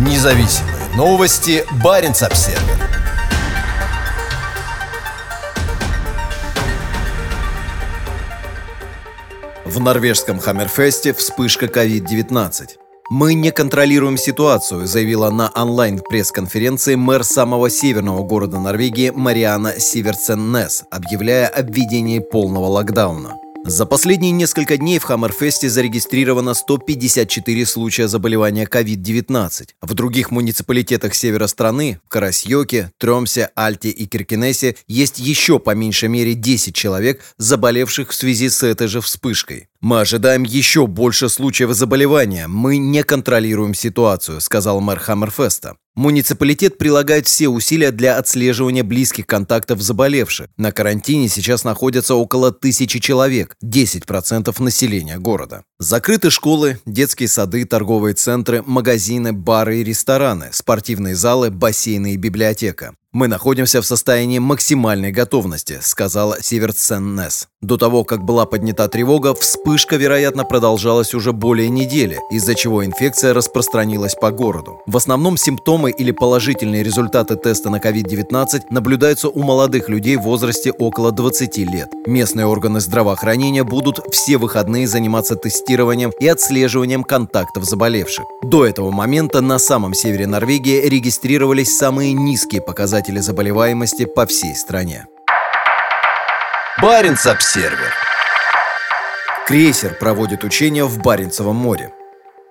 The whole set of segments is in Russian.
Независимые новости. Барин обсерва В норвежском Хаммерфесте вспышка COVID-19. «Мы не контролируем ситуацию», заявила на онлайн-пресс-конференции мэр самого северного города Норвегии Мариана Сиверсен-Нес, объявляя о введении полного локдауна. За последние несколько дней в Хаммерфесте зарегистрировано 154 случая заболевания COVID-19. В других муниципалитетах севера страны, в Карасьёке, Тромсе, Альте и Киркинесе, есть еще по меньшей мере 10 человек, заболевших в связи с этой же вспышкой. «Мы ожидаем еще больше случаев заболевания. Мы не контролируем ситуацию», сказал мэр Хаммерфеста. Муниципалитет прилагает все усилия для отслеживания близких контактов заболевших. На карантине сейчас находятся около тысячи человек, 10% населения города. Закрыты школы, детские сады, торговые центры, магазины, бары и рестораны, спортивные залы, бассейны и библиотека. «Мы находимся в состоянии максимальной готовности», — сказала Северценнес. До того, как была поднята тревога, вспышка, вероятно, продолжалась уже более недели, из-за чего инфекция распространилась по городу. В основном симптомы или положительные результаты теста на COVID-19 наблюдаются у молодых людей в возрасте около 20 лет. Местные органы здравоохранения будут все выходные заниматься тестированием и отслеживанием контактов заболевших. До этого момента на самом севере Норвегии регистрировались самые низкие показатели заболеваемости по всей стране. Баренц-Обсервер. Крейсер проводит учения в Баренцевом море.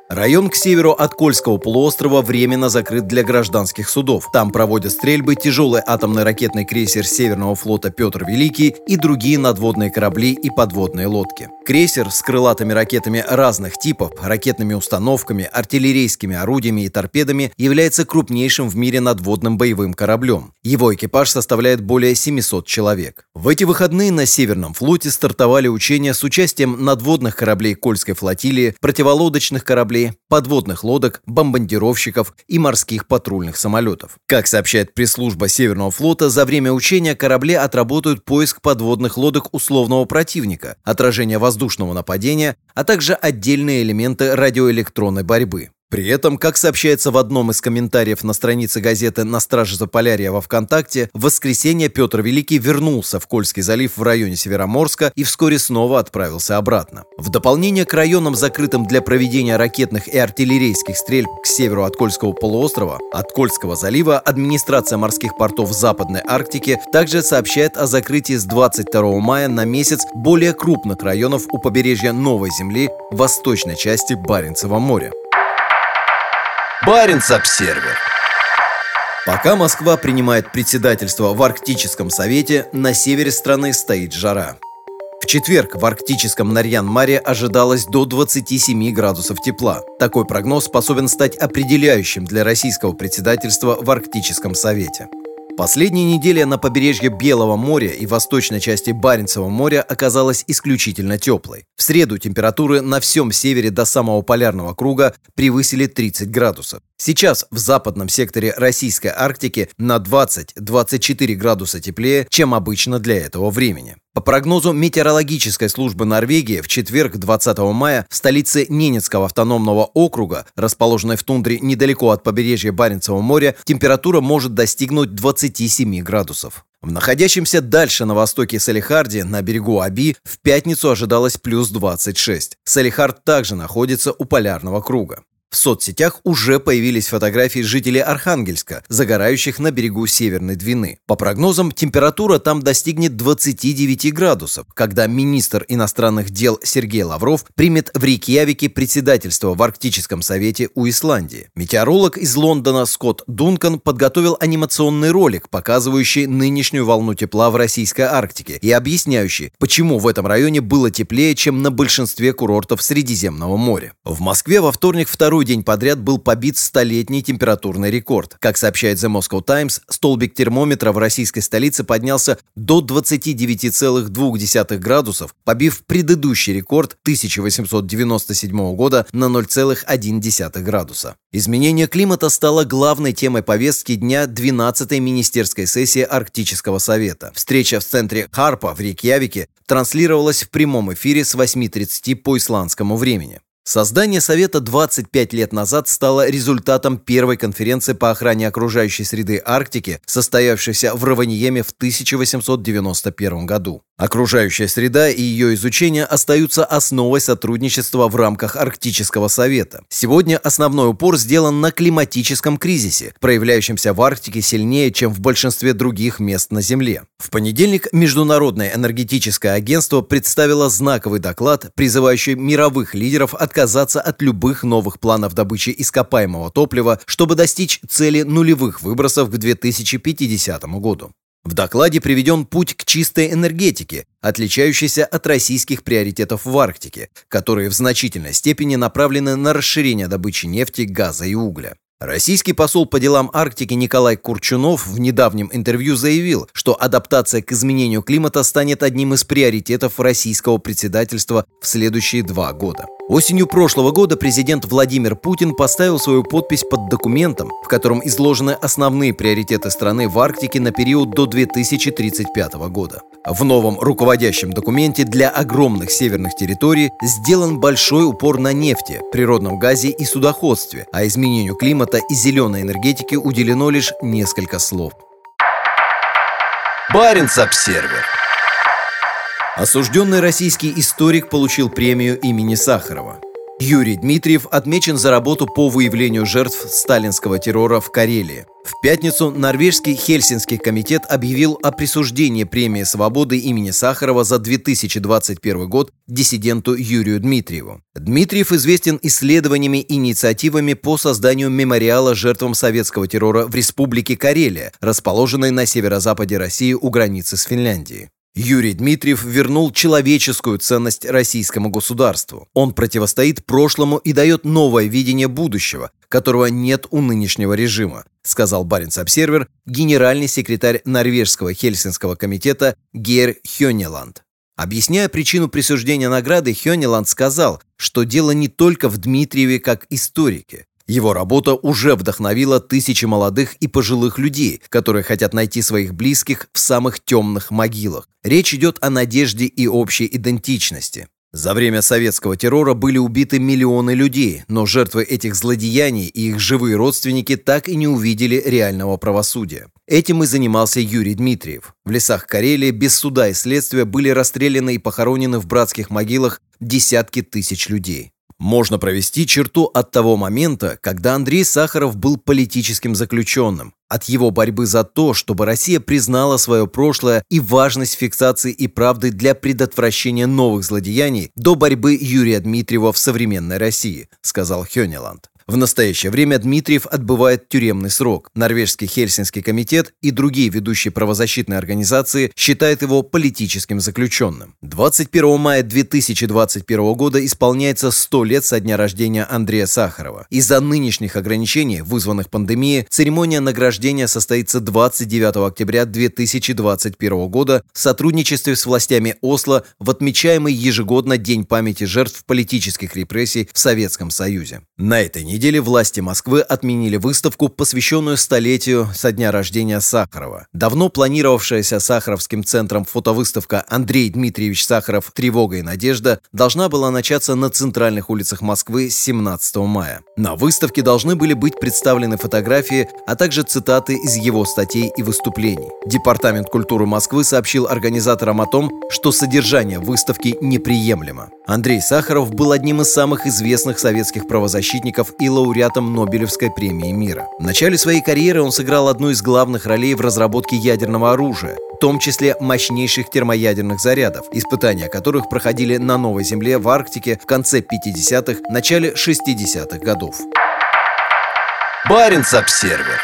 Район к северу от Кольского полуострова временно закрыт для гражданских судов. Там проводят стрельбы тяжелый атомный ракетный крейсер Северного флота «Петр Великий» и другие надводные корабли и подводные лодки. Крейсер с крылатыми ракетами разных типов, ракетными установками, артиллерийскими орудиями и торпедами является крупнейшим в мире надводным боевым кораблем. Его экипаж составляет более 700 человек. В эти выходные на Северном флоте стартовали учения с участием надводных кораблей Кольской флотилии, противолодочных кораблей кораблей, подводных лодок, бомбардировщиков и морских патрульных самолетов. Как сообщает пресс-служба Северного флота, за время учения корабли отработают поиск подводных лодок условного противника, отражение воздушного нападения, а также отдельные элементы радиоэлектронной борьбы. При этом, как сообщается в одном из комментариев на странице газеты «На страже Заполярья» во ВКонтакте, в воскресенье Петр Великий вернулся в Кольский залив в районе Североморска и вскоре снова отправился обратно. В дополнение к районам, закрытым для проведения ракетных и артиллерийских стрельб к северу от Кольского полуострова, от Кольского залива, администрация морских портов Западной Арктики также сообщает о закрытии с 22 мая на месяц более крупных районов у побережья Новой Земли в восточной части Баренцева моря. Баренц-Обсервер. Пока Москва принимает председательство в Арктическом совете, на севере страны стоит жара. В четверг в арктическом Нарьян-Маре ожидалось до 27 градусов тепла. Такой прогноз способен стать определяющим для российского председательства в Арктическом совете. Последняя неделя на побережье Белого моря и восточной части Баренцева моря оказалась исключительно теплой. В среду температуры на всем севере до самого полярного круга превысили 30 градусов. Сейчас в западном секторе российской Арктики на 20-24 градуса теплее, чем обычно для этого времени. По прогнозу метеорологической службы Норвегии, в четверг 20 мая в столице Ненецкого автономного округа, расположенной в тундре недалеко от побережья Баренцева моря, температура может достигнуть 27 градусов. В находящемся дальше на востоке Салихарде, на берегу Аби, в пятницу ожидалось плюс 26. Салихард также находится у полярного круга. В соцсетях уже появились фотографии жителей Архангельска, загорающих на берегу Северной Двины. По прогнозам, температура там достигнет 29 градусов, когда министр иностранных дел Сергей Лавров примет в Рейкьявике председательство в Арктическом совете у Исландии. Метеоролог из Лондона Скотт Дункан подготовил анимационный ролик, показывающий нынешнюю волну тепла в российской Арктике и объясняющий, почему в этом районе было теплее, чем на большинстве курортов Средиземного моря. В Москве во вторник второй Второй день подряд был побит столетний температурный рекорд. Как сообщает The Moscow Times, столбик термометра в российской столице поднялся до 29,2 градусов, побив предыдущий рекорд 1897 года на 0,1 градуса. Изменение климата стало главной темой повестки дня 12-й министерской сессии Арктического совета. Встреча в центре Харпа в Рейкьявике транслировалась в прямом эфире с 8.30 по исландскому времени. Создание Совета 25 лет назад стало результатом первой конференции по охране окружающей среды Арктики, состоявшейся в Раваниеме в 1891 году. Окружающая среда и ее изучение остаются основой сотрудничества в рамках Арктического совета. Сегодня основной упор сделан на климатическом кризисе, проявляющемся в Арктике сильнее, чем в большинстве других мест на Земле. В понедельник Международное энергетическое агентство представило знаковый доклад, призывающий мировых лидеров отказаться от любых новых планов добычи ископаемого топлива, чтобы достичь цели нулевых выбросов к 2050 году. В докладе приведен путь к чистой энергетике, отличающийся от российских приоритетов в Арктике, которые в значительной степени направлены на расширение добычи нефти, газа и угля. Российский посол по делам Арктики Николай Курчунов в недавнем интервью заявил, что адаптация к изменению климата станет одним из приоритетов российского председательства в следующие два года. Осенью прошлого года президент Владимир Путин поставил свою подпись под документом, в котором изложены основные приоритеты страны в Арктике на период до 2035 года. В новом руководящем документе для огромных северных территорий сделан большой упор на нефти, природном газе и судоходстве, а изменению климата и зеленой энергетике уделено лишь несколько слов. Баренц-Обсервер Осужденный российский историк получил премию имени Сахарова. Юрий Дмитриев отмечен за работу по выявлению жертв сталинского террора в Карелии. В пятницу норвежский Хельсинский комитет объявил о присуждении премии свободы имени Сахарова за 2021 год диссиденту Юрию Дмитриеву. Дмитриев известен исследованиями и инициативами по созданию мемориала жертвам советского террора в Республике Карелия, расположенной на северо-западе России у границы с Финляндией. Юрий Дмитриев вернул человеческую ценность российскому государству. Он противостоит прошлому и дает новое видение будущего, которого нет у нынешнего режима, сказал Баренц-Обсервер генеральный секретарь Норвежского Хельсинского комитета Гер Хёнеланд. Объясняя причину присуждения награды, Хёнеланд сказал, что дело не только в Дмитриеве как историке. Его работа уже вдохновила тысячи молодых и пожилых людей, которые хотят найти своих близких в самых темных могилах. Речь идет о надежде и общей идентичности. За время советского террора были убиты миллионы людей, но жертвы этих злодеяний и их живые родственники так и не увидели реального правосудия. Этим и занимался Юрий Дмитриев. В лесах Карелии без суда и следствия были расстреляны и похоронены в братских могилах десятки тысяч людей можно провести черту от того момента, когда Андрей Сахаров был политическим заключенным, от его борьбы за то, чтобы Россия признала свое прошлое и важность фиксации и правды для предотвращения новых злодеяний до борьбы Юрия Дмитриева в современной России, сказал Хёнеланд. В настоящее время Дмитриев отбывает тюремный срок. Норвежский Хельсинский комитет и другие ведущие правозащитные организации считают его политическим заключенным. 21 мая 2021 года исполняется 100 лет со дня рождения Андрея Сахарова. Из-за нынешних ограничений, вызванных пандемией, церемония награждения состоится 29 октября 2021 года в сотрудничестве с властями Осло в отмечаемый ежегодно День памяти жертв политических репрессий в Советском Союзе. На этой неделе неделе власти Москвы отменили выставку, посвященную столетию со дня рождения Сахарова. Давно планировавшаяся Сахаровским центром фотовыставка «Андрей Дмитриевич Сахаров. Тревога и надежда» должна была начаться на центральных улицах Москвы с 17 мая. На выставке должны были быть представлены фотографии, а также цитаты из его статей и выступлений. Департамент культуры Москвы сообщил организаторам о том, что содержание выставки неприемлемо. Андрей Сахаров был одним из самых известных советских правозащитников и лауреатом Нобелевской премии мира. В начале своей карьеры он сыграл одну из главных ролей в разработке ядерного оружия, в том числе мощнейших термоядерных зарядов, испытания которых проходили на Новой Земле в Арктике в конце 50-х, начале 60-х годов. Баренц-Обсервер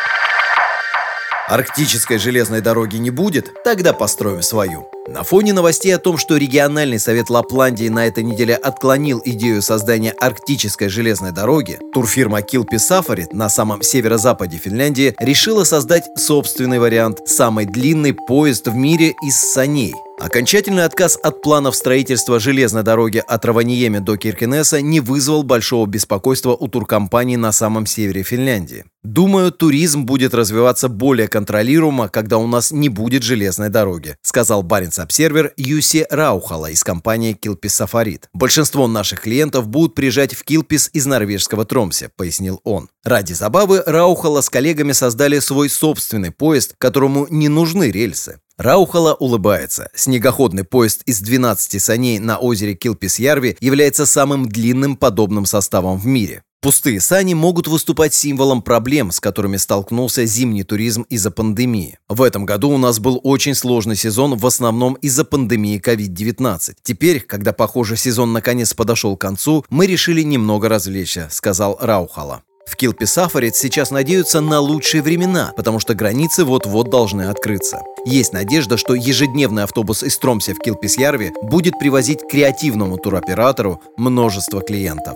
Арктической железной дороги не будет? Тогда построим свою. На фоне новостей о том, что региональный совет Лапландии на этой неделе отклонил идею создания арктической железной дороги, турфирма Kilpi Safari на самом северо-западе Финляндии решила создать собственный вариант – самый длинный поезд в мире из саней – Окончательный отказ от планов строительства железной дороги от Раваниеми до Киркенеса не вызвал большого беспокойства у туркомпаний на самом севере Финляндии. «Думаю, туризм будет развиваться более контролируемо, когда у нас не будет железной дороги», сказал Баренц-обсервер Юси Раухала из компании Килпис Сафарит. «Большинство наших клиентов будут приезжать в Килпис из норвежского Тромсе», пояснил он. Ради забавы Раухала с коллегами создали свой собственный поезд, которому не нужны рельсы. Раухала улыбается. Снегоходный поезд из 12 саней на озере Килпис-Ярви является самым длинным подобным составом в мире. Пустые сани могут выступать символом проблем, с которыми столкнулся зимний туризм из-за пандемии. В этом году у нас был очень сложный сезон, в основном из-за пандемии COVID-19. Теперь, когда, похоже, сезон наконец подошел к концу, мы решили немного развлечься, сказал Раухала. В Килпи-Сафарит сейчас надеются на лучшие времена, потому что границы вот-вот должны открыться. Есть надежда, что ежедневный автобус из Тромсе в Килпис-Ярве будет привозить креативному туроператору множество клиентов.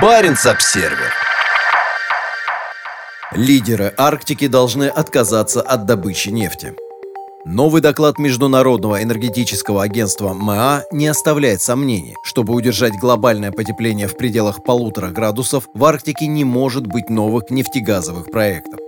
Баренц-Обсервер Лидеры Арктики должны отказаться от добычи нефти. Новый доклад Международного энергетического агентства МА не оставляет сомнений. Чтобы удержать глобальное потепление в пределах полутора градусов, в Арктике не может быть новых нефтегазовых проектов.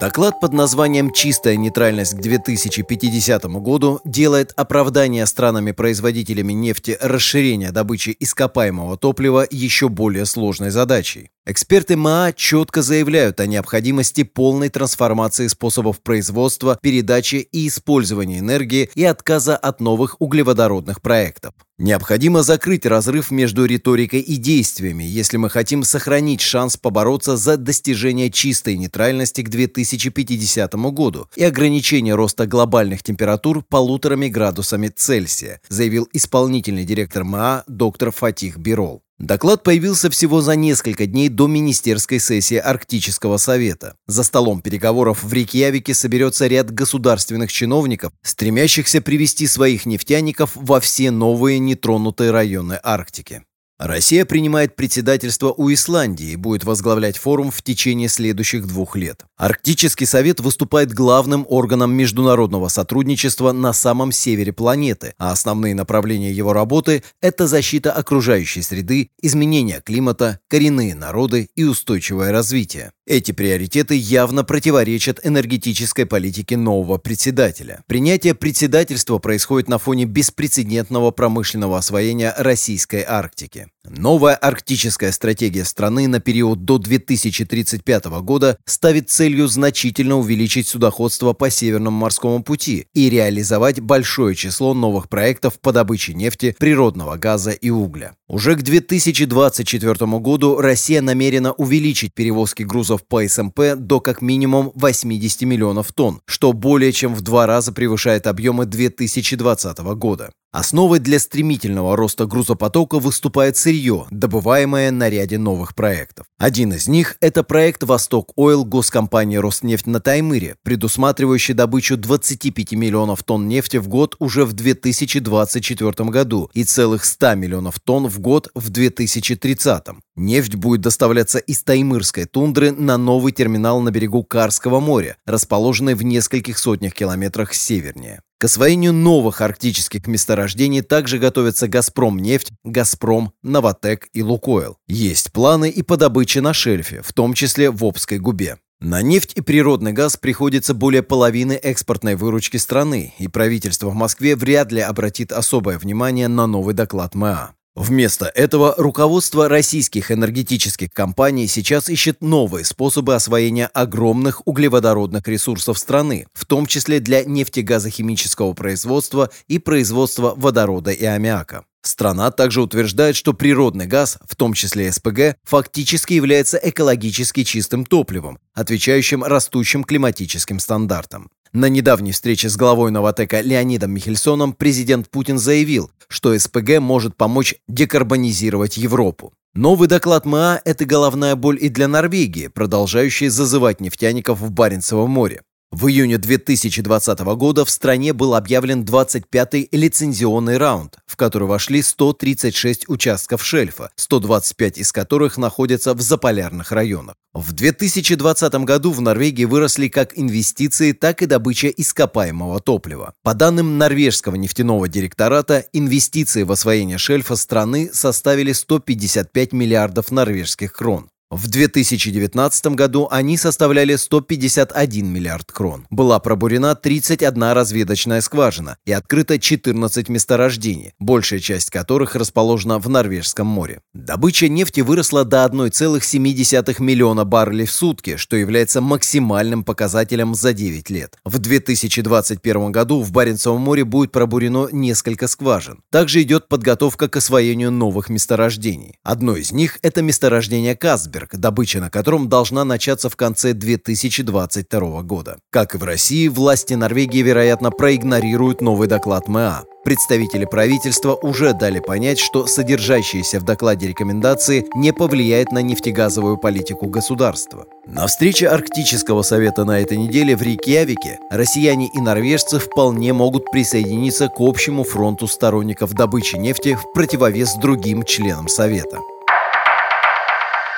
Доклад под названием «Чистая нейтральность к 2050 году» делает оправдание странами-производителями нефти расширения добычи ископаемого топлива еще более сложной задачей. Эксперты МАА четко заявляют о необходимости полной трансформации способов производства, передачи и использования энергии и отказа от новых углеводородных проектов. Необходимо закрыть разрыв между риторикой и действиями, если мы хотим сохранить шанс побороться за достижение чистой нейтральности к 2050 году и ограничение роста глобальных температур полуторами градусами Цельсия, заявил исполнительный директор МАА доктор Фатих Бирол. Доклад появился всего за несколько дней до министерской сессии Арктического совета. За столом переговоров в Рейкьявике соберется ряд государственных чиновников, стремящихся привести своих нефтяников во все новые нетронутые районы Арктики. Россия принимает председательство у Исландии и будет возглавлять форум в течение следующих двух лет. Арктический совет выступает главным органом международного сотрудничества на самом севере планеты, а основные направления его работы – это защита окружающей среды, изменение климата, коренные народы и устойчивое развитие. Эти приоритеты явно противоречат энергетической политике нового председателя. Принятие председательства происходит на фоне беспрецедентного промышленного освоения российской Арктики. Новая арктическая стратегия страны на период до 2035 года ставит целью значительно увеличить судоходство по Северному морскому пути и реализовать большое число новых проектов по добыче нефти, природного газа и угля. Уже к 2024 году Россия намерена увеличить перевозки грузов по СМП до как минимум 80 миллионов тонн, что более чем в два раза превышает объемы 2020 года. Основой для стремительного роста грузопотока выступает сырье, добываемое на ряде новых проектов. Один из них – это проект «Восток Ойл» госкомпании «Роснефть» на Таймыре, предусматривающий добычу 25 миллионов тонн нефти в год уже в 2024 году и целых 100 миллионов тонн в год в 2030. Нефть будет доставляться из Таймырской тундры на новый терминал на берегу Карского моря, расположенный в нескольких сотнях километрах севернее. К освоению новых арктических месторождений также готовятся «Газпром» нефть, «Газпром», «Новотек» и «Лукойл». Есть планы и по добыче на шельфе, в том числе в Обской губе. На нефть и природный газ приходится более половины экспортной выручки страны, и правительство в Москве вряд ли обратит особое внимание на новый доклад МА. Вместо этого руководство российских энергетических компаний сейчас ищет новые способы освоения огромных углеводородных ресурсов страны, в том числе для нефтегазохимического производства и производства водорода и аммиака. Страна также утверждает, что природный газ, в том числе СПГ, фактически является экологически чистым топливом, отвечающим растущим климатическим стандартам. На недавней встрече с главой Новотека Леонидом Михельсоном президент Путин заявил, что СПГ может помочь декарбонизировать Европу. Новый доклад МА – это головная боль и для Норвегии, продолжающей зазывать нефтяников в Баренцево море. В июне 2020 года в стране был объявлен 25-й лицензионный раунд, в который вошли 136 участков шельфа, 125 из которых находятся в заполярных районах. В 2020 году в Норвегии выросли как инвестиции, так и добыча ископаемого топлива. По данным норвежского нефтяного директората, инвестиции в освоение шельфа страны составили 155 миллиардов норвежских крон. В 2019 году они составляли 151 миллиард крон. Была пробурена 31 разведочная скважина и открыто 14 месторождений, большая часть которых расположена в Норвежском море. Добыча нефти выросла до 1,7 миллиона баррелей в сутки, что является максимальным показателем за 9 лет. В 2021 году в Баренцевом море будет пробурено несколько скважин. Также идет подготовка к освоению новых месторождений. Одно из них – это месторождение Касберг, Айсберг, добыча на котором должна начаться в конце 2022 года. Как и в России, власти Норвегии, вероятно, проигнорируют новый доклад МА. Представители правительства уже дали понять, что содержащиеся в докладе рекомендации не повлияют на нефтегазовую политику государства. На встрече Арктического совета на этой неделе в Рейкьявике россияне и норвежцы вполне могут присоединиться к общему фронту сторонников добычи нефти в противовес другим членам Совета.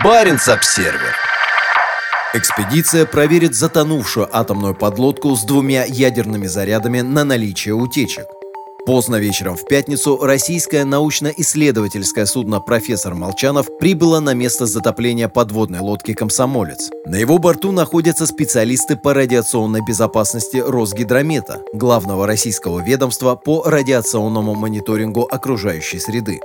Баренц-Обсервер. Экспедиция проверит затонувшую атомную подлодку с двумя ядерными зарядами на наличие утечек. Поздно вечером в пятницу российское научно-исследовательское судно «Профессор Молчанов» прибыло на место затопления подводной лодки «Комсомолец». На его борту находятся специалисты по радиационной безопасности Росгидромета, главного российского ведомства по радиационному мониторингу окружающей среды.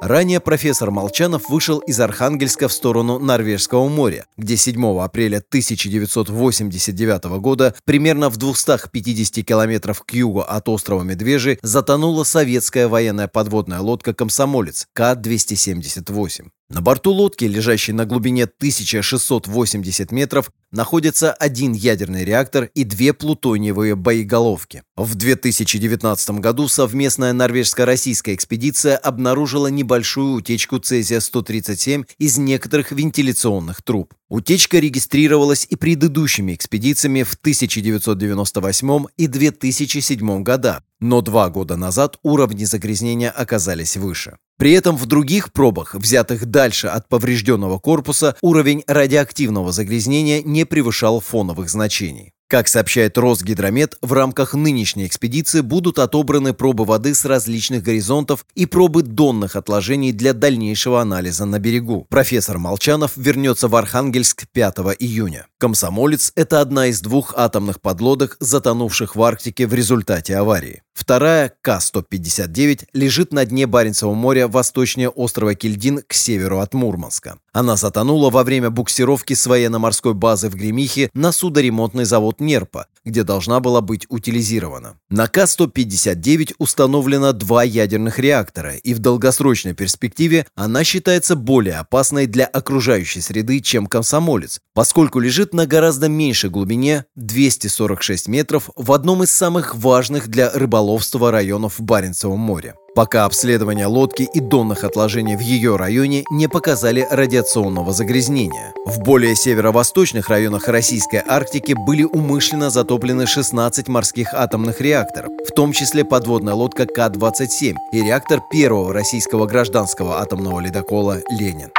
Ранее профессор Молчанов вышел из Архангельска в сторону Норвежского моря, где 7 апреля 1989 года примерно в 250 километров к югу от острова Медвежий затонула советская военная подводная лодка «Комсомолец» К-278. На борту лодки, лежащей на глубине 1680 метров, находится один ядерный реактор и две плутониевые боеголовки. В 2019 году совместная норвежско-российская экспедиция обнаружила небольшую утечку цезия-137 из некоторых вентиляционных труб. Утечка регистрировалась и предыдущими экспедициями в 1998 и 2007 годах, но два года назад уровни загрязнения оказались выше. При этом в других пробах, взятых дальше от поврежденного корпуса, уровень радиоактивного загрязнения не превышал фоновых значений. Как сообщает Росгидромет, в рамках нынешней экспедиции будут отобраны пробы воды с различных горизонтов и пробы донных отложений для дальнейшего анализа на берегу. Профессор Молчанов вернется в Архангельск 5 июня. «Комсомолец» — это одна из двух атомных подлодок, затонувших в Арктике в результате аварии. Вторая, К-159, лежит на дне Баренцева моря восточнее острова Кильдин к северу от Мурманска. Она затонула во время буксировки с военно-морской базы в Гремихе на судоремонтный завод Нерпа, где должна была быть утилизирована. На К-159 установлено два ядерных реактора, и в долгосрочной перспективе она считается более опасной для окружающей среды, чем комсомолец, поскольку лежит на гораздо меньшей глубине 246 метров в одном из самых важных для рыболовства районов Баренцева моря пока обследование лодки и донных отложений в ее районе не показали радиационного загрязнения. В более северо-восточных районах Российской Арктики были умышленно затоплены 16 морских атомных реакторов, в том числе подводная лодка К-27 и реактор первого российского гражданского атомного ледокола «Ленин».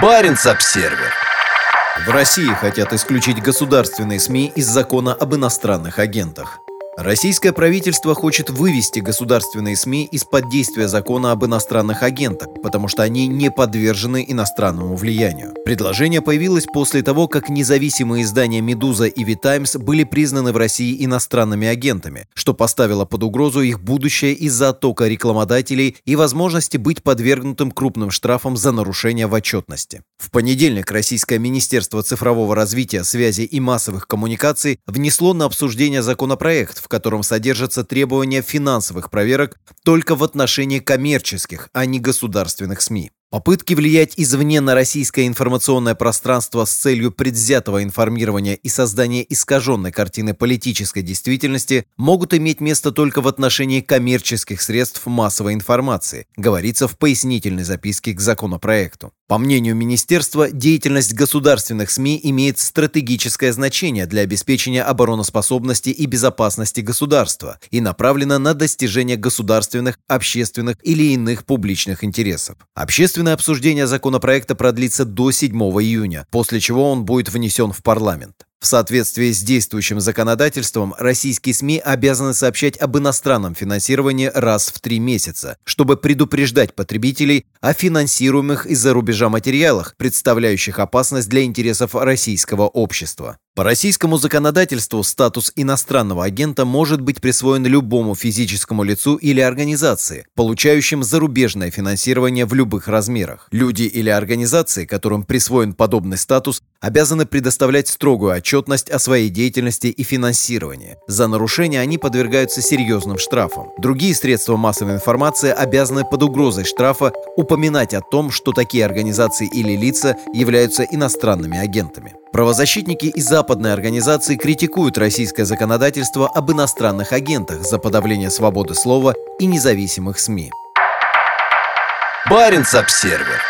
Баренц-Обсервер в России хотят исключить государственные СМИ из закона об иностранных агентах. Российское правительство хочет вывести государственные СМИ из-под действия закона об иностранных агентах, потому что они не подвержены иностранному влиянию. Предложение появилось после того, как независимые издания «Медуза» и «Витаймс» были признаны в России иностранными агентами, что поставило под угрозу их будущее из-за оттока рекламодателей и возможности быть подвергнутым крупным штрафам за нарушение в отчетности. В понедельник Российское Министерство цифрового развития, связи и массовых коммуникаций внесло на обсуждение законопроект, в котором содержатся требования финансовых проверок только в отношении коммерческих, а не государственных СМИ. Попытки влиять извне на российское информационное пространство с целью предвзятого информирования и создания искаженной картины политической действительности могут иметь место только в отношении коммерческих средств массовой информации, говорится в пояснительной записке к законопроекту. По мнению министерства, деятельность государственных СМИ имеет стратегическое значение для обеспечения обороноспособности и безопасности государства и направлена на достижение государственных, общественных или иных публичных интересов. Общественные Общественное обсуждение законопроекта продлится до 7 июня, после чего он будет внесен в парламент. В соответствии с действующим законодательством, российские СМИ обязаны сообщать об иностранном финансировании раз в три месяца, чтобы предупреждать потребителей о финансируемых из-за рубежа материалах, представляющих опасность для интересов российского общества. По российскому законодательству статус иностранного агента может быть присвоен любому физическому лицу или организации, получающим зарубежное финансирование в любых размерах. Люди или организации, которым присвоен подобный статус, обязаны предоставлять строгую отчетность о своей деятельности и финансировании. За нарушение они подвергаются серьезным штрафам. Другие средства массовой информации обязаны под угрозой штрафа упоминать о том, что такие организации или лица являются иностранными агентами. Правозащитники и западные организации критикуют российское законодательство об иностранных агентах за подавление свободы слова и независимых СМИ. Баренц-Обсервер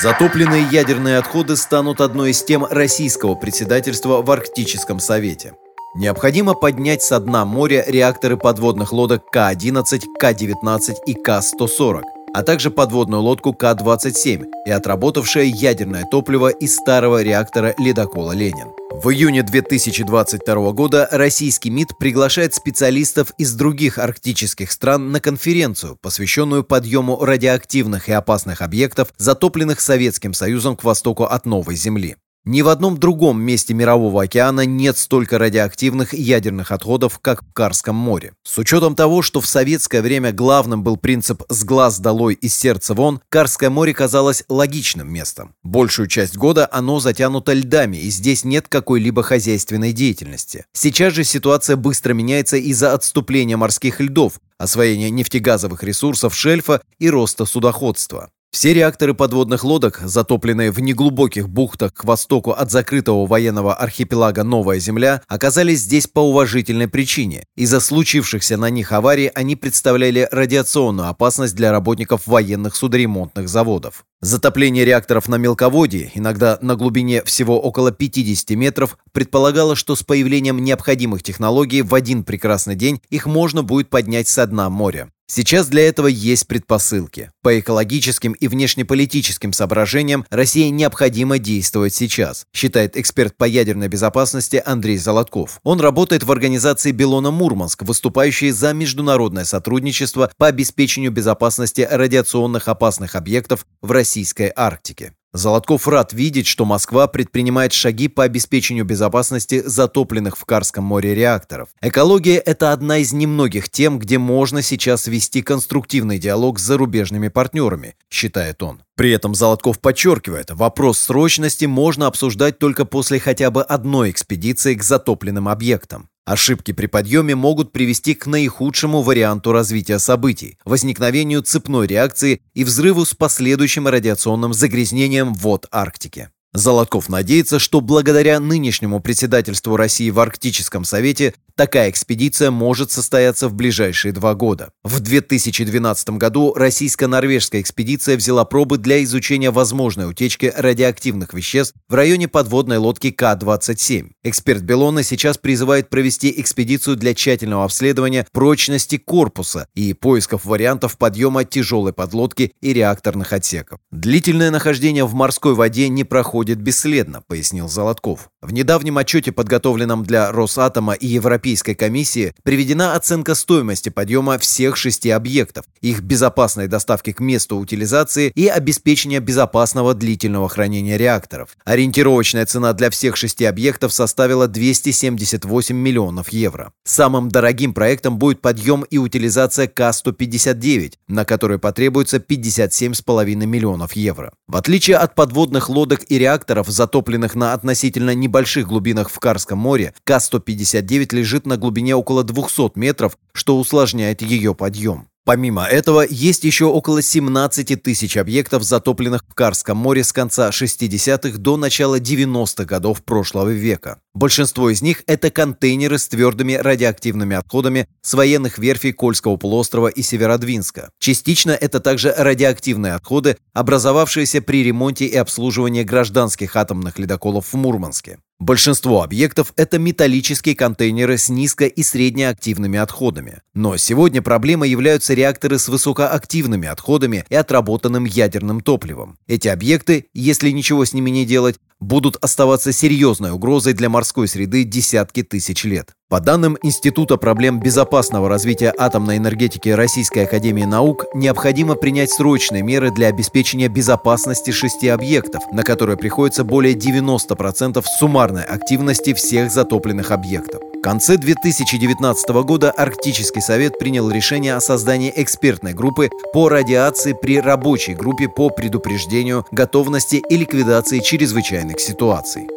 Затопленные ядерные отходы станут одной из тем российского председательства в Арктическом совете. Необходимо поднять со дна моря реакторы подводных лодок К-11, К-19 и К-140, а также подводную лодку К-27 и отработавшее ядерное топливо из старого реактора ледокола «Ленин». В июне 2022 года российский МИД приглашает специалистов из других арктических стран на конференцию, посвященную подъему радиоактивных и опасных объектов, затопленных Советским Союзом к востоку от Новой Земли. Ни в одном другом месте Мирового океана нет столько радиоактивных ядерных отходов, как в Карском море. С учетом того, что в советское время главным был принцип «с глаз долой и сердца вон», Карское море казалось логичным местом. Большую часть года оно затянуто льдами, и здесь нет какой-либо хозяйственной деятельности. Сейчас же ситуация быстро меняется из-за отступления морских льдов, освоения нефтегазовых ресурсов шельфа и роста судоходства. Все реакторы подводных лодок, затопленные в неглубоких бухтах к востоку от закрытого военного архипелага Новая Земля, оказались здесь по уважительной причине. Из-за случившихся на них аварий они представляли радиационную опасность для работников военных судоремонтных заводов. Затопление реакторов на мелководье, иногда на глубине всего около 50 метров, предполагало, что с появлением необходимых технологий в один прекрасный день их можно будет поднять со дна моря. Сейчас для этого есть предпосылки. По экологическим и внешнеполитическим соображениям России необходимо действовать сейчас, считает эксперт по ядерной безопасности Андрей Золотков. Он работает в организации Белона Мурманск, выступающей за международное сотрудничество по обеспечению безопасности радиационных опасных объектов в российской Арктике. Золотков рад видеть, что Москва предпринимает шаги по обеспечению безопасности затопленных в Карском море реакторов. Экология – это одна из немногих тем, где можно сейчас вести конструктивный диалог с зарубежными партнерами, считает он. При этом Золотков подчеркивает, вопрос срочности можно обсуждать только после хотя бы одной экспедиции к затопленным объектам. Ошибки при подъеме могут привести к наихудшему варианту развития событий – возникновению цепной реакции и взрыву с последующим радиационным загрязнением вод Арктики. Золотков надеется, что благодаря нынешнему председательству России в Арктическом совете такая экспедиция может состояться в ближайшие два года. В 2012 году российско-норвежская экспедиция взяла пробы для изучения возможной утечки радиоактивных веществ в районе подводной лодки К-27. Эксперт Белона сейчас призывает провести экспедицию для тщательного обследования прочности корпуса и поисков вариантов подъема тяжелой подлодки и реакторных отсеков. Длительное нахождение в морской воде не проходит проходит бесследно, пояснил Золотков. В недавнем отчете, подготовленном для Росатома и Европейской комиссии, приведена оценка стоимости подъема всех шести объектов, их безопасной доставки к месту утилизации и обеспечения безопасного длительного хранения реакторов. Ориентировочная цена для всех шести объектов составила 278 миллионов евро. Самым дорогим проектом будет подъем и утилизация К-159, на который потребуется 57,5 миллионов евро. В отличие от подводных лодок и реакторов, затопленных на относительно небольших глубинах в Карском море, К-159 лежит на глубине около 200 метров, что усложняет ее подъем. Помимо этого, есть еще около 17 тысяч объектов, затопленных в Карском море с конца 60-х до начала 90-х годов прошлого века. Большинство из них – это контейнеры с твердыми радиоактивными отходами с военных верфей Кольского полуострова и Северодвинска. Частично это также радиоактивные отходы, образовавшиеся при ремонте и обслуживании гражданских атомных ледоколов в Мурманске. Большинство объектов – это металлические контейнеры с низко- и среднеактивными отходами. Но сегодня проблемой являются реакторы с высокоактивными отходами и отработанным ядерным топливом. Эти объекты, если ничего с ними не делать, будут оставаться серьезной угрозой для морской среды десятки тысяч лет. По данным Института проблем безопасного развития атомной энергетики Российской Академии Наук, необходимо принять срочные меры для обеспечения безопасности шести объектов, на которые приходится более 90% суммарной активности всех затопленных объектов. В конце 2019 года Арктический совет принял решение о создании экспертной группы по радиации при рабочей группе по предупреждению, готовности и ликвидации чрезвычайных ситуаций.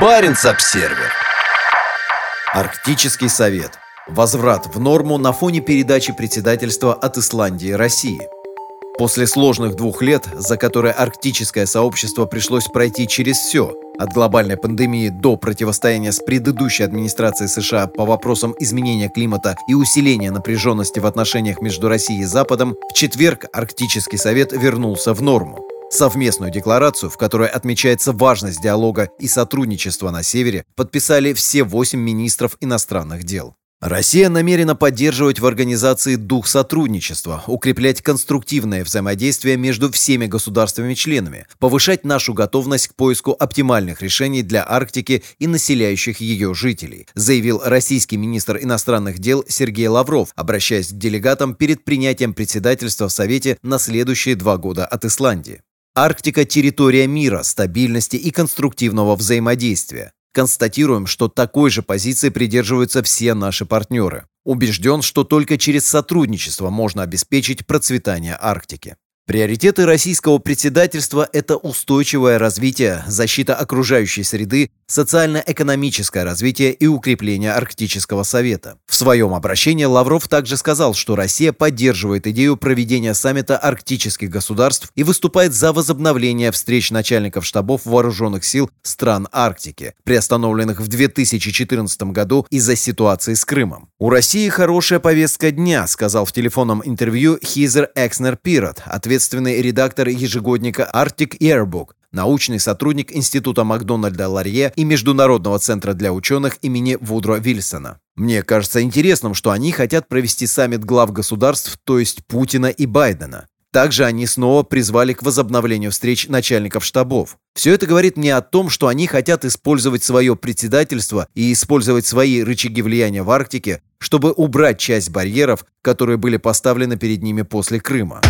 Баренц-Обсервер Арктический совет. Возврат в норму на фоне передачи председательства от Исландии России. После сложных двух лет, за которые арктическое сообщество пришлось пройти через все, от глобальной пандемии до противостояния с предыдущей администрацией США по вопросам изменения климата и усиления напряженности в отношениях между Россией и Западом, в четверг Арктический совет вернулся в норму. Совместную декларацию, в которой отмечается важность диалога и сотрудничества на Севере, подписали все восемь министров иностранных дел. Россия намерена поддерживать в организации дух сотрудничества, укреплять конструктивное взаимодействие между всеми государствами-членами, повышать нашу готовность к поиску оптимальных решений для Арктики и населяющих ее жителей, заявил российский министр иностранных дел Сергей Лавров, обращаясь к делегатам перед принятием председательства в Совете на следующие два года от Исландии. Арктика – территория мира, стабильности и конструктивного взаимодействия. Констатируем, что такой же позиции придерживаются все наши партнеры. Убежден, что только через сотрудничество можно обеспечить процветание Арктики. Приоритеты российского председательства – это устойчивое развитие, защита окружающей среды, социально-экономическое развитие и укрепление Арктического совета. В своем обращении Лавров также сказал, что Россия поддерживает идею проведения саммита арктических государств и выступает за возобновление встреч начальников штабов вооруженных сил стран Арктики, приостановленных в 2014 году из-за ситуации с Крымом. «У России хорошая повестка дня», сказал в телефонном интервью Хизер Экснер Пирот, ответственный редактор ежегодника Arctic Yearbook, научный сотрудник Института Макдональда Ларье и Международного центра для ученых имени Вудро Вильсона. Мне кажется интересным, что они хотят провести саммит глав государств, то есть Путина и Байдена. Также они снова призвали к возобновлению встреч начальников штабов. Все это говорит мне о том, что они хотят использовать свое председательство и использовать свои рычаги влияния в Арктике, чтобы убрать часть барьеров, которые были поставлены перед ними после Крыма.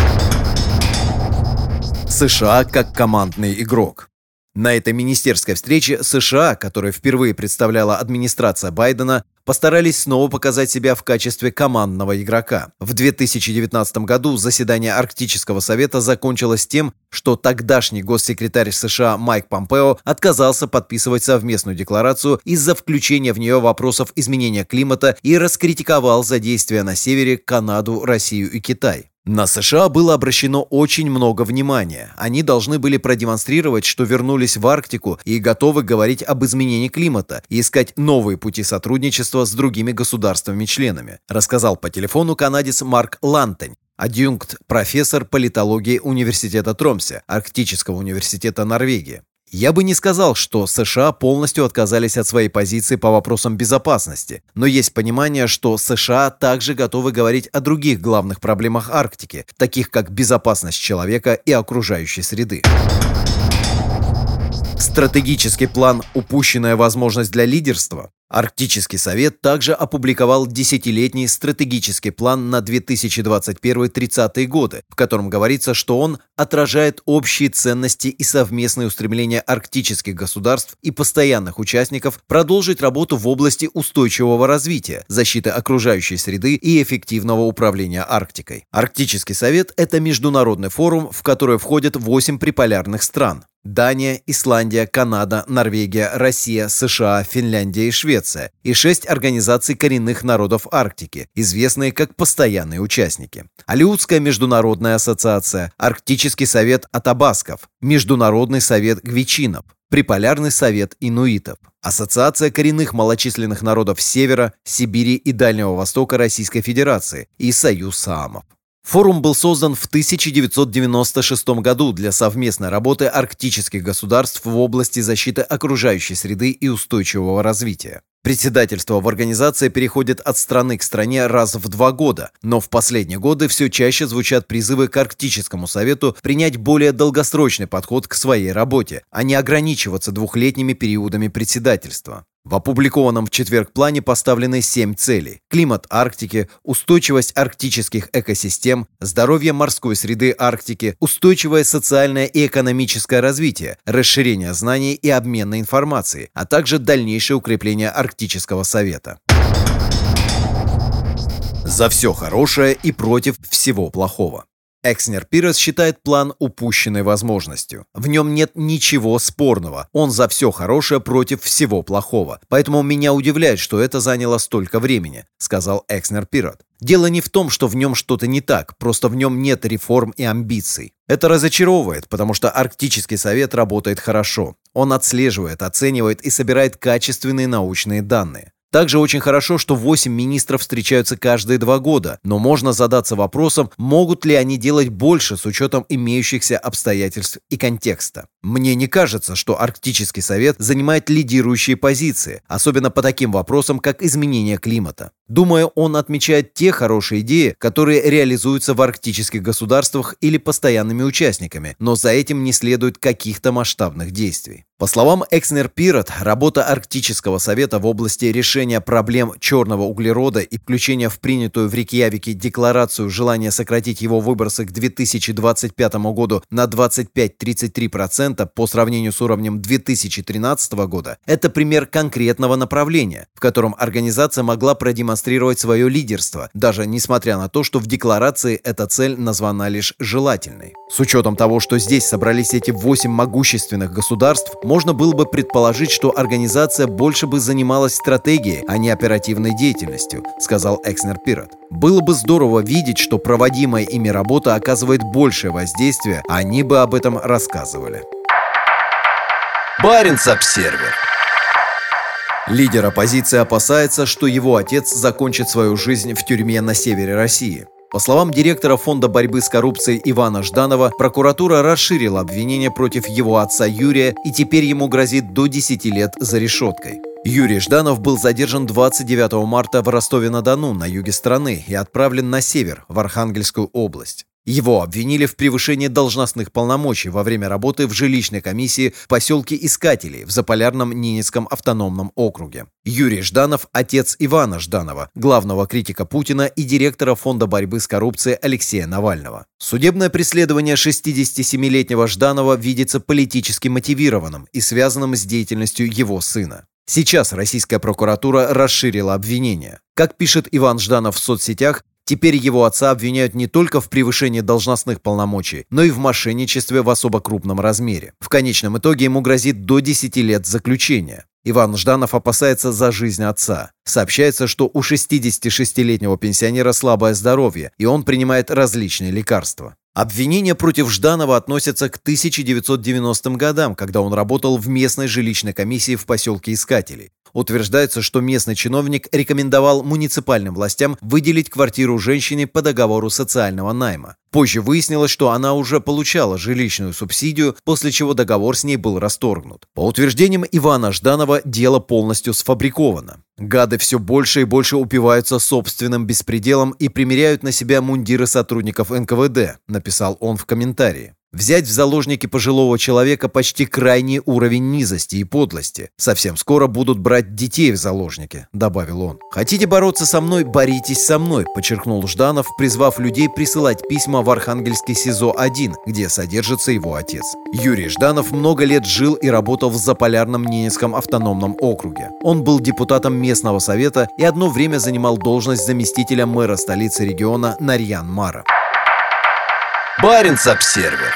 США как командный игрок. На этой министерской встрече США, которую впервые представляла администрация Байдена, постарались снова показать себя в качестве командного игрока. В 2019 году заседание Арктического совета закончилось тем, что тогдашний госсекретарь США Майк Помпео отказался подписывать совместную декларацию из-за включения в нее вопросов изменения климата и раскритиковал за действия на севере Канаду, Россию и Китай. На США было обращено очень много внимания. Они должны были продемонстрировать, что вернулись в Арктику и готовы говорить об изменении климата и искать новые пути сотрудничества с другими государствами-членами, рассказал по телефону канадец Марк Лантень, адъюнкт профессор политологии Университета Тромсе, Арктического университета Норвегии. Я бы не сказал, что США полностью отказались от своей позиции по вопросам безопасности, но есть понимание, что США также готовы говорить о других главных проблемах Арктики, таких как безопасность человека и окружающей среды. Стратегический план «Упущенная возможность для лидерства» Арктический совет также опубликовал десятилетний стратегический план на 2021-30 годы, в котором говорится, что он отражает общие ценности и совместные устремления арктических государств и постоянных участников продолжить работу в области устойчивого развития, защиты окружающей среды и эффективного управления Арктикой. Арктический совет – это международный форум, в который входят 8 приполярных стран. Дания, Исландия, Канада, Норвегия, Россия, США, Финляндия и Швеция и шесть организаций коренных народов Арктики, известные как постоянные участники. Алиутская международная ассоциация, Арктический совет Атабасков, Международный совет Гвичинов, Приполярный совет инуитов, Ассоциация коренных малочисленных народов Севера, Сибири и Дальнего Востока Российской Федерации и Союз Саамов. Форум был создан в 1996 году для совместной работы арктических государств в области защиты окружающей среды и устойчивого развития. Председательство в организации переходит от страны к стране раз в два года, но в последние годы все чаще звучат призывы к Арктическому совету принять более долгосрочный подход к своей работе, а не ограничиваться двухлетними периодами председательства. В опубликованном в четверг плане поставлены семь целей. Климат Арктики, устойчивость арктических экосистем, здоровье морской среды Арктики, устойчивое социальное и экономическое развитие, расширение знаний и обмена информацией, а также дальнейшее укрепление Арктического совета. За все хорошее и против всего плохого. Экснер Пирос считает план упущенной возможностью. В нем нет ничего спорного. Он за все хорошее против всего плохого. Поэтому меня удивляет, что это заняло столько времени, сказал Экснер Пирот. Дело не в том, что в нем что-то не так, просто в нем нет реформ и амбиций. Это разочаровывает, потому что Арктический совет работает хорошо. Он отслеживает, оценивает и собирает качественные научные данные. Также очень хорошо, что 8 министров встречаются каждые два года, но можно задаться вопросом, могут ли они делать больше с учетом имеющихся обстоятельств и контекста. Мне не кажется, что Арктический совет занимает лидирующие позиции, особенно по таким вопросам, как изменение климата. Думаю, он отмечает те хорошие идеи, которые реализуются в арктических государствах или постоянными участниками, но за этим не следует каких-то масштабных действий. По словам Экснер Пирот, работа Арктического совета в области решения проблем черного углерода и включения в принятую в Рикьявике декларацию желания сократить его выбросы к 2025 году на 25-33% по сравнению с уровнем 2013 года – это пример конкретного направления, в котором организация могла продемонстрировать свое лидерство, даже несмотря на то, что в декларации эта цель названа лишь желательной. С учетом того, что здесь собрались эти 8 могущественных государств, можно было бы предположить, что организация больше бы занималась стратегией, а не оперативной деятельностью, сказал Экснер Пирот. Было бы здорово видеть, что проводимая ими работа оказывает большее воздействие, а они бы об этом рассказывали. Баренц-обсервер Лидер оппозиции опасается, что его отец закончит свою жизнь в тюрьме на севере России. По словам директора Фонда борьбы с коррупцией Ивана Жданова, прокуратура расширила обвинение против его отца Юрия и теперь ему грозит до 10 лет за решеткой. Юрий Жданов был задержан 29 марта в Ростове-на-Дону на юге страны и отправлен на север, в Архангельскую область. Его обвинили в превышении должностных полномочий во время работы в жилищной комиссии в поселке Искателей в Заполярном Ненецком автономном округе. Юрий Жданов – отец Ивана Жданова, главного критика Путина и директора Фонда борьбы с коррупцией Алексея Навального. Судебное преследование 67-летнего Жданова видится политически мотивированным и связанным с деятельностью его сына. Сейчас российская прокуратура расширила обвинение. Как пишет Иван Жданов в соцсетях, Теперь его отца обвиняют не только в превышении должностных полномочий, но и в мошенничестве в особо крупном размере. В конечном итоге ему грозит до 10 лет заключения. Иван Жданов опасается за жизнь отца. Сообщается, что у 66-летнего пенсионера слабое здоровье, и он принимает различные лекарства. Обвинения против Жданова относятся к 1990 годам, когда он работал в местной жилищной комиссии в поселке Искателей. Утверждается, что местный чиновник рекомендовал муниципальным властям выделить квартиру женщине по договору социального найма. Позже выяснилось, что она уже получала жилищную субсидию, после чего договор с ней был расторгнут. По утверждениям Ивана Жданова, дело полностью сфабриковано. Гады все больше и больше упиваются собственным беспределом и примеряют на себя мундиры сотрудников НКВД, написал он в комментарии. Взять в заложники пожилого человека почти крайний уровень низости и подлости. Совсем скоро будут брать детей в заложники, добавил он. Хотите бороться со мной, боритесь со мной, подчеркнул Жданов, призвав людей присылать письма в Архангельский СИЗО-1, где содержится его отец. Юрий Жданов много лет жил и работал в Заполярном Ненецком автономном округе. Он был депутатом местного совета и одно время занимал должность заместителя мэра столицы региона Нарьян Мара. Баренц-обсервер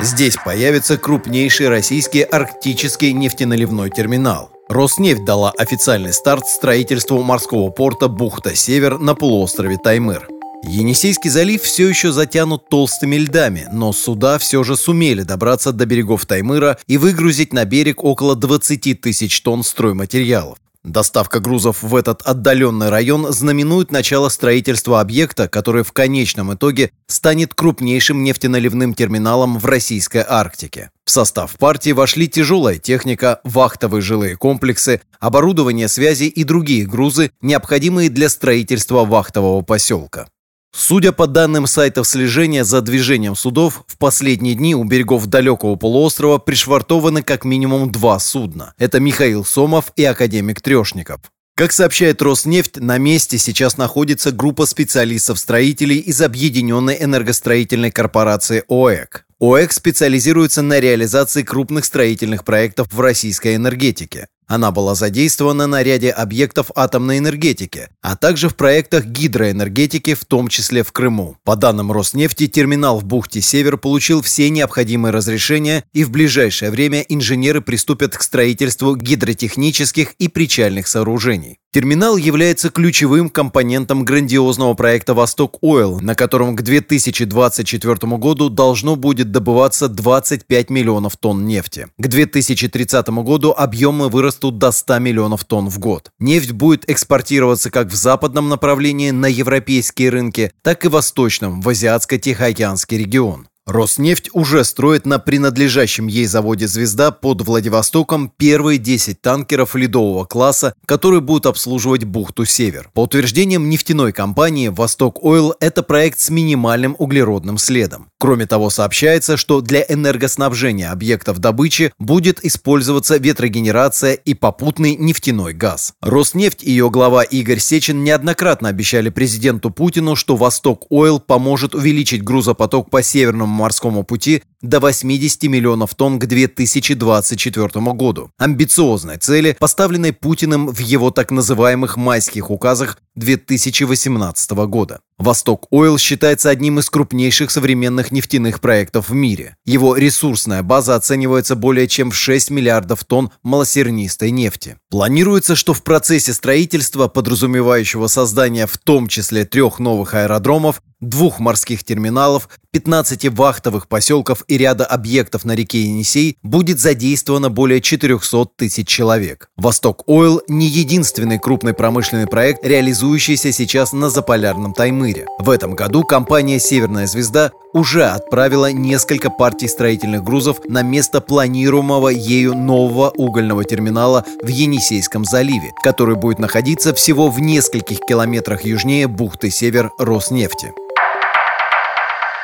Здесь появится крупнейший российский арктический нефтеналивной терминал. Роснефть дала официальный старт строительству морского порта Бухта-Север на полуострове Таймыр. Енисейский залив все еще затянут толстыми льдами, но суда все же сумели добраться до берегов Таймыра и выгрузить на берег около 20 тысяч тонн стройматериалов. Доставка грузов в этот отдаленный район знаменует начало строительства объекта, который в конечном итоге станет крупнейшим нефтеналивным терминалом в российской Арктике. В состав партии вошли тяжелая техника, вахтовые жилые комплексы, оборудование связи и другие грузы, необходимые для строительства вахтового поселка. Судя по данным сайтов слежения за движением судов, в последние дни у берегов далекого полуострова пришвартованы как минимум два судна. Это Михаил Сомов и академик Трешников. Как сообщает Роснефть, на месте сейчас находится группа специалистов-строителей из Объединенной энергостроительной корпорации ОЭК. ОЭК специализируется на реализации крупных строительных проектов в российской энергетике. Она была задействована на ряде объектов атомной энергетики, а также в проектах гидроэнергетики, в том числе в Крыму. По данным Роснефти, терминал в бухте Север получил все необходимые разрешения, и в ближайшее время инженеры приступят к строительству гидротехнических и причальных сооружений. Терминал является ключевым компонентом грандиозного проекта «Восток Ойл», на котором к 2024 году должно будет добываться 25 миллионов тонн нефти. К 2030 году объемы вырастут до 100 миллионов тонн в год. Нефть будет экспортироваться как в западном направлении на европейские рынки, так и восточном, в Азиатско-Тихоокеанский регион. Роснефть уже строит на принадлежащем ей заводе «Звезда» под Владивостоком первые 10 танкеров ледового класса, которые будут обслуживать бухту «Север». По утверждениям нефтяной компании «Восток Ойл» это проект с минимальным углеродным следом. Кроме того, сообщается, что для энергоснабжения объектов добычи будет использоваться ветрогенерация и попутный нефтяной газ. Роснефть и ее глава Игорь Сечин неоднократно обещали президенту Путину, что «Восток Ойл» поможет увеличить грузопоток по Северному морскому пути до 80 миллионов тонн к 2024 году. Амбициозной цели, поставленной Путиным в его так называемых майских указах 2018 года. Восток Ойл считается одним из крупнейших современных нефтяных проектов в мире. Его ресурсная база оценивается более чем в 6 миллиардов тонн малосернистой нефти. Планируется, что в процессе строительства, подразумевающего создание в том числе трех новых аэродромов, двух морских терминалов, 15 вахтовых поселков и ряда объектов на реке Енисей будет задействовано более 400 тысяч человек. «Восток Ойл» не единственный крупный промышленный проект, реализующийся сейчас на заполярном Таймыре. В этом году компания «Северная звезда» уже отправила несколько партий строительных грузов на место планируемого ею нового угольного терминала в Енисейском заливе, который будет находиться всего в нескольких километрах южнее бухты Север Роснефти.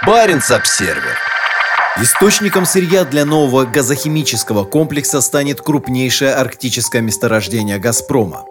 Баренц-Обсервер. Источником сырья для нового газохимического комплекса станет крупнейшее арктическое месторождение «Газпрома».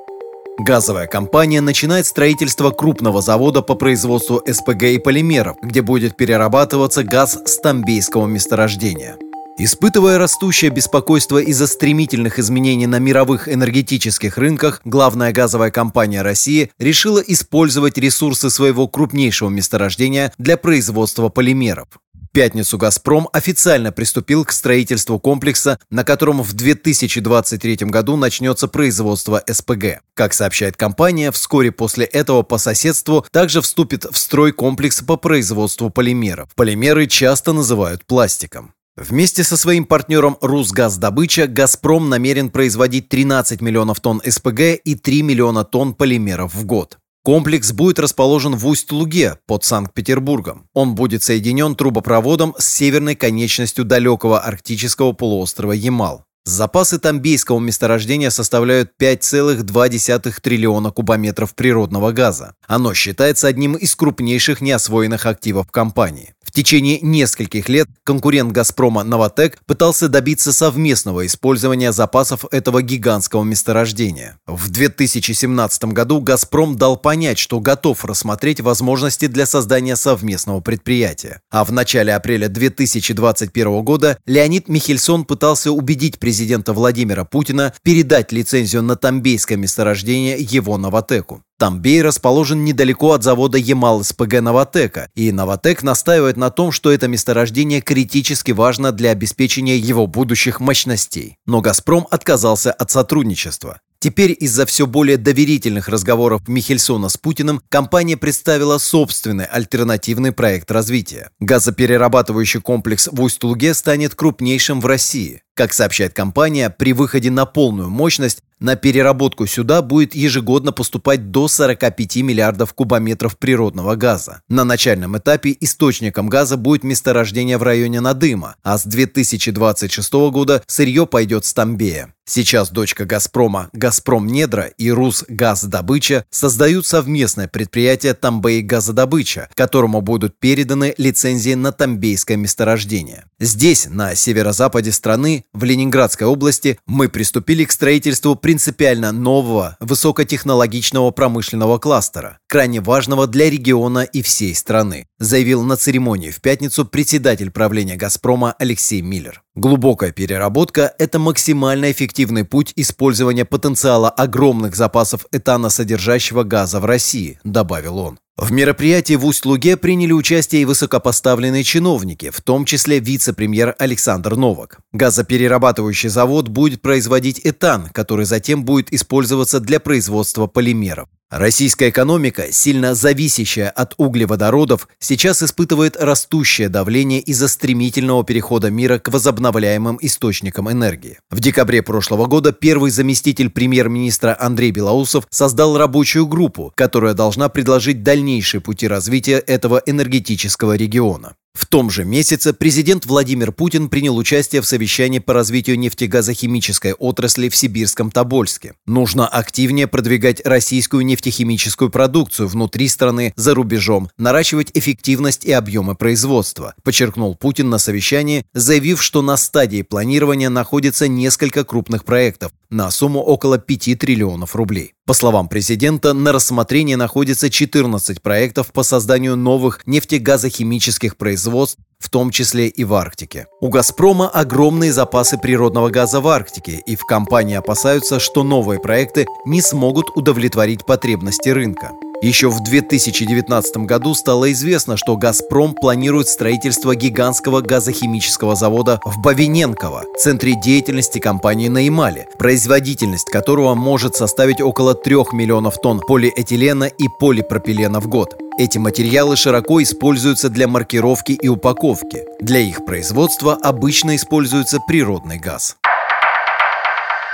Газовая компания начинает строительство крупного завода по производству СПГ и полимеров, где будет перерабатываться газ с тамбейского месторождения. Испытывая растущее беспокойство из-за стремительных изменений на мировых энергетических рынках, главная газовая компания России решила использовать ресурсы своего крупнейшего месторождения для производства полимеров. Пятницу «Газпром» официально приступил к строительству комплекса, на котором в 2023 году начнется производство СПГ. Как сообщает компания, вскоре после этого по соседству также вступит в строй комплекс по производству полимеров. Полимеры часто называют пластиком. Вместе со своим партнером «Русгаздобыча» «Газпром» намерен производить 13 миллионов тонн СПГ и 3 миллиона тонн полимеров в год. Комплекс будет расположен в Усть-Луге под Санкт-Петербургом. Он будет соединен трубопроводом с северной конечностью далекого арктического полуострова Ямал. Запасы тамбейского месторождения составляют 5,2 триллиона кубометров природного газа. Оно считается одним из крупнейших неосвоенных активов компании. В течение нескольких лет конкурент «Газпрома» «Новотек» пытался добиться совместного использования запасов этого гигантского месторождения. В 2017 году «Газпром» дал понять, что готов рассмотреть возможности для создания совместного предприятия. А в начале апреля 2021 года Леонид Михельсон пытался убедить президента президента Владимира Путина передать лицензию на тамбейское месторождение его «Новотеку». Тамбей расположен недалеко от завода Ямал-СПГ «Новотека», и «Новотек» настаивает на том, что это месторождение критически важно для обеспечения его будущих мощностей. Но «Газпром» отказался от сотрудничества. Теперь из-за все более доверительных разговоров Михельсона с Путиным компания представила собственный альтернативный проект развития. Газоперерабатывающий комплекс в Усть-Луге станет крупнейшим в России. Как сообщает компания, при выходе на полную мощность на переработку сюда будет ежегодно поступать до 45 миллиардов кубометров природного газа. На начальном этапе источником газа будет месторождение в районе Надыма, а с 2026 года сырье пойдет с Тамбея. Сейчас дочка «Газпрома» «Газпром Недра» и «Русгаздобыча» создают совместное предприятие «Тамбей Газодобыча», которому будут переданы лицензии на тамбейское месторождение. Здесь, на северо-западе страны, в Ленинградской области, мы приступили к строительству принципиально нового, высокотехнологичного промышленного кластера, крайне важного для региона и всей страны, заявил на церемонии в пятницу председатель правления «Газпрома» Алексей Миллер. Глубокая переработка – это максимально эффективный путь использования потенциала огромных запасов этаносодержащего газа в России, добавил он. В мероприятии в Усть-Луге приняли участие и высокопоставленные чиновники, в том числе вице-премьер Александр Новак. Газоперерабатывающий завод будет производить этан, который затем будет использоваться для производства полимеров. Российская экономика, сильно зависящая от углеводородов, сейчас испытывает растущее давление из-за стремительного перехода мира к возобновляемым источникам энергии. В декабре прошлого года первый заместитель премьер-министра Андрей Белоусов создал рабочую группу, которая должна предложить дальнейшие пути развития этого энергетического региона. В том же месяце президент Владимир Путин принял участие в совещании по развитию нефтегазохимической отрасли в Сибирском Тобольске. Нужно активнее продвигать российскую нефтехимическую продукцию внутри страны, за рубежом, наращивать эффективность и объемы производства, подчеркнул Путин на совещании, заявив, что на стадии планирования находится несколько крупных проектов на сумму около 5 триллионов рублей. По словам президента, на рассмотрении находится 14 проектов по созданию новых нефтегазохимических производств, в том числе и в Арктике. У «Газпрома» огромные запасы природного газа в Арктике, и в компании опасаются, что новые проекты не смогут удовлетворить потребности рынка. Еще в 2019 году стало известно, что «Газпром» планирует строительство гигантского газохимического завода в Бавиненково, центре деятельности компании на Ямале, производительность которого может составить около 3 миллионов тонн полиэтилена и полипропилена в год. Эти материалы широко используются для маркировки и упаковки. Для их производства обычно используется природный газ.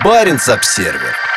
Баренц-Обсервер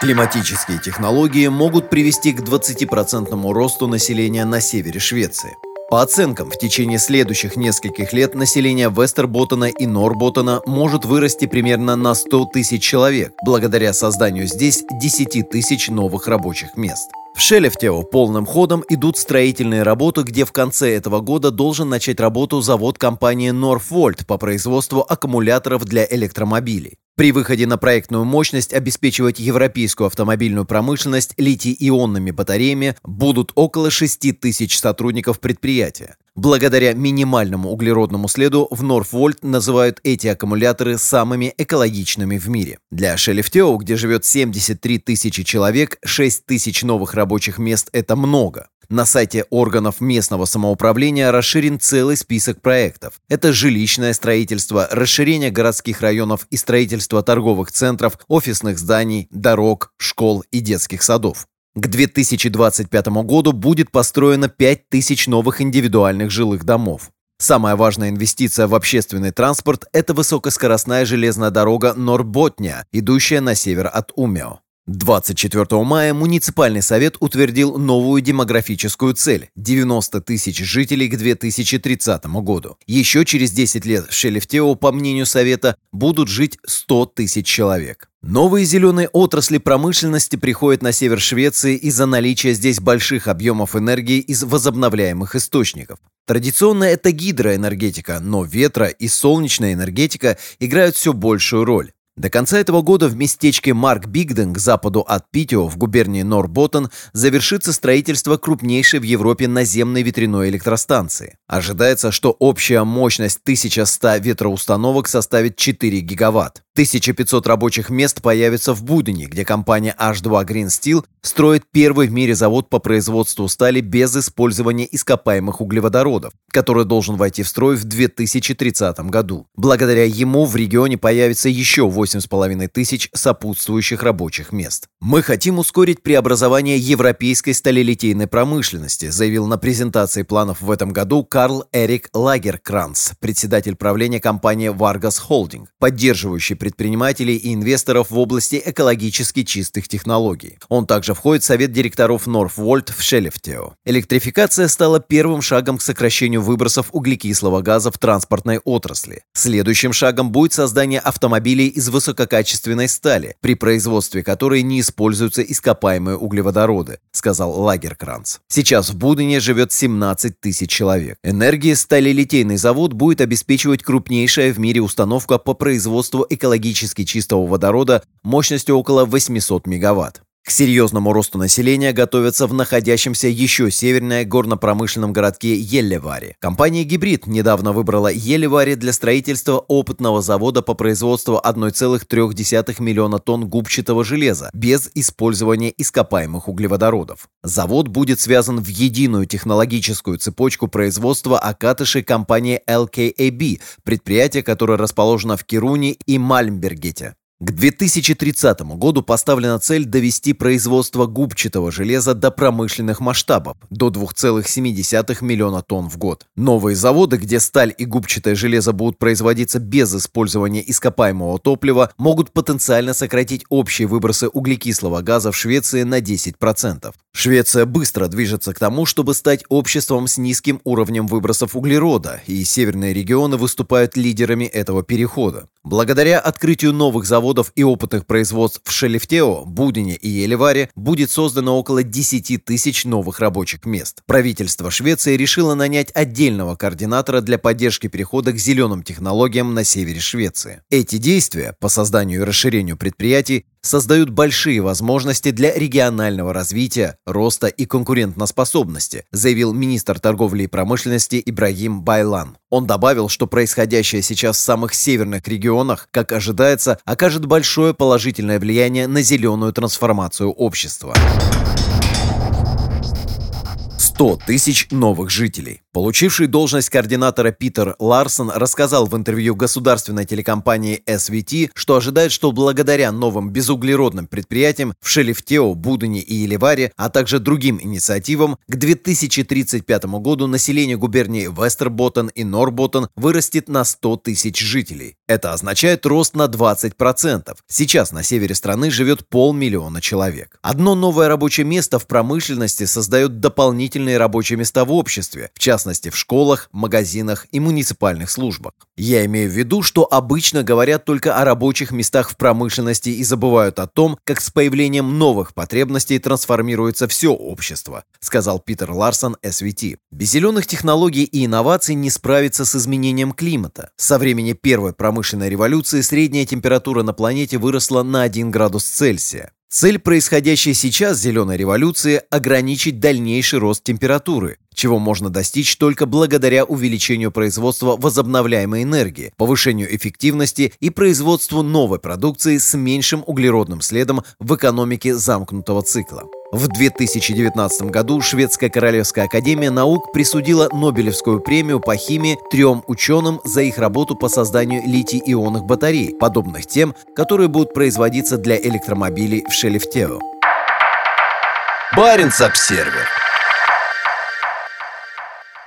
Климатические технологии могут привести к 20% росту населения на севере Швеции. По оценкам, в течение следующих нескольких лет население Вестерботтена и Норботтена может вырасти примерно на 100 тысяч человек, благодаря созданию здесь 10 тысяч новых рабочих мест. В Шелефтео полным ходом идут строительные работы, где в конце этого года должен начать работу завод компании Northvolt по производству аккумуляторов для электромобилей. При выходе на проектную мощность обеспечивать европейскую автомобильную промышленность литий-ионными батареями будут около 6 тысяч сотрудников предприятия. Благодаря минимальному углеродному следу в Норфвольт называют эти аккумуляторы самыми экологичными в мире. Для Шелефтео, где живет 73 тысячи человек, 6 тысяч новых рабочих мест – это много. На сайте органов местного самоуправления расширен целый список проектов. Это жилищное строительство, расширение городских районов и строительство торговых центров, офисных зданий, дорог, школ и детских садов. К 2025 году будет построено 5000 новых индивидуальных жилых домов. Самая важная инвестиция в общественный транспорт – это высокоскоростная железная дорога Норботня, идущая на север от Умео. 24 мая муниципальный совет утвердил новую демографическую цель – 90 тысяч жителей к 2030 году. Еще через 10 лет в Шелефтео, по мнению совета, будут жить 100 тысяч человек. Новые зеленые отрасли промышленности приходят на север Швеции из-за наличия здесь больших объемов энергии из возобновляемых источников. Традиционно это гидроэнергетика, но ветро и солнечная энергетика играют все большую роль. До конца этого года в местечке Марк Бигден к западу от Питио в губернии Норботтен завершится строительство крупнейшей в Европе наземной ветряной электростанции. Ожидается, что общая мощность 1100 ветроустановок составит 4 гигаватт. 1500 рабочих мест появится в Будене, где компания H2 Green Steel строит первый в мире завод по производству стали без использования ископаемых углеводородов, который должен войти в строй в 2030 году. Благодаря ему в регионе появится еще 8,5 тысяч сопутствующих рабочих мест. «Мы хотим ускорить преобразование европейской сталелитейной промышленности», заявил на презентации планов в этом году Карл Эрик Лагеркранц, председатель правления компании Vargas Holding, поддерживающий предпринимателей и инвесторов в области экологически чистых технологий. Он также входит в совет директоров Northvolt в Шелефтео. Электрификация стала первым шагом к сокращению выбросов углекислого газа в транспортной отрасли. Следующим шагом будет создание автомобилей из высококачественной стали, при производстве которой не используются ископаемые углеводороды, сказал Лагеркранц. Сейчас в Будене живет 17 тысяч человек. Энергия сталелитейный завод будет обеспечивать крупнейшая в мире установка по производству экологических экологически чистого водорода мощностью около 800 мегаватт. К серьезному росту населения готовятся в находящемся еще севернее горно-промышленном городке Еллевари. Компания «Гибрид» недавно выбрала Еллевари для строительства опытного завода по производству 1,3 миллиона тонн губчатого железа без использования ископаемых углеводородов. Завод будет связан в единую технологическую цепочку производства окатышей компании LKAB, предприятие, которое расположено в Кируне и Мальмбергете. К 2030 году поставлена цель довести производство губчатого железа до промышленных масштабов, до 2,7 миллиона тонн в год. Новые заводы, где сталь и губчатое железо будут производиться без использования ископаемого топлива, могут потенциально сократить общие выбросы углекислого газа в Швеции на 10%. Швеция быстро движется к тому, чтобы стать обществом с низким уровнем выбросов углерода, и северные регионы выступают лидерами этого перехода. Благодаря открытию новых заводов и опытных производств в Шелефтео, Будине и Елеваре будет создано около 10 тысяч новых рабочих мест. Правительство Швеции решило нанять отдельного координатора для поддержки перехода к зеленым технологиям на севере Швеции. Эти действия по созданию и расширению предприятий создают большие возможности для регионального развития, роста и конкурентоспособности, заявил министр торговли и промышленности Ибрагим Байлан. Он добавил, что происходящее сейчас в самых северных регионах, как ожидается, окажет большое положительное влияние на зеленую трансформацию общества. 100 тысяч новых жителей. Получивший должность координатора Питер Ларсон рассказал в интервью государственной телекомпании SVT, что ожидает, что благодаря новым безуглеродным предприятиям в Шелефтео, Будене и Еливаре, а также другим инициативам, к 2035 году население губернии Вестерботтен и Норботтен вырастет на 100 тысяч жителей. Это означает рост на 20%. Сейчас на севере страны живет полмиллиона человек. Одно новое рабочее место в промышленности создает дополнительные рабочие места в обществе, в частности в школах, магазинах и муниципальных службах. Я имею в виду, что обычно говорят только о рабочих местах в промышленности и забывают о том, как с появлением новых потребностей трансформируется все общество, сказал Питер Ларсон, SVT. Без зеленых технологий и инноваций не справиться с изменением климата. Со времени первой промышленной революции средняя температура на планете выросла на 1 градус Цельсия. Цель происходящей сейчас зеленой революции – ограничить дальнейший рост температуры, чего можно достичь только благодаря увеличению производства возобновляемой энергии, повышению эффективности и производству новой продукции с меньшим углеродным следом в экономике замкнутого цикла. В 2019 году Шведская Королевская Академия Наук присудила Нобелевскую премию по химии трем ученым за их работу по созданию литий-ионных батарей, подобных тем, которые будут производиться для электромобилей в Шелефтео. Баренц-Обсервер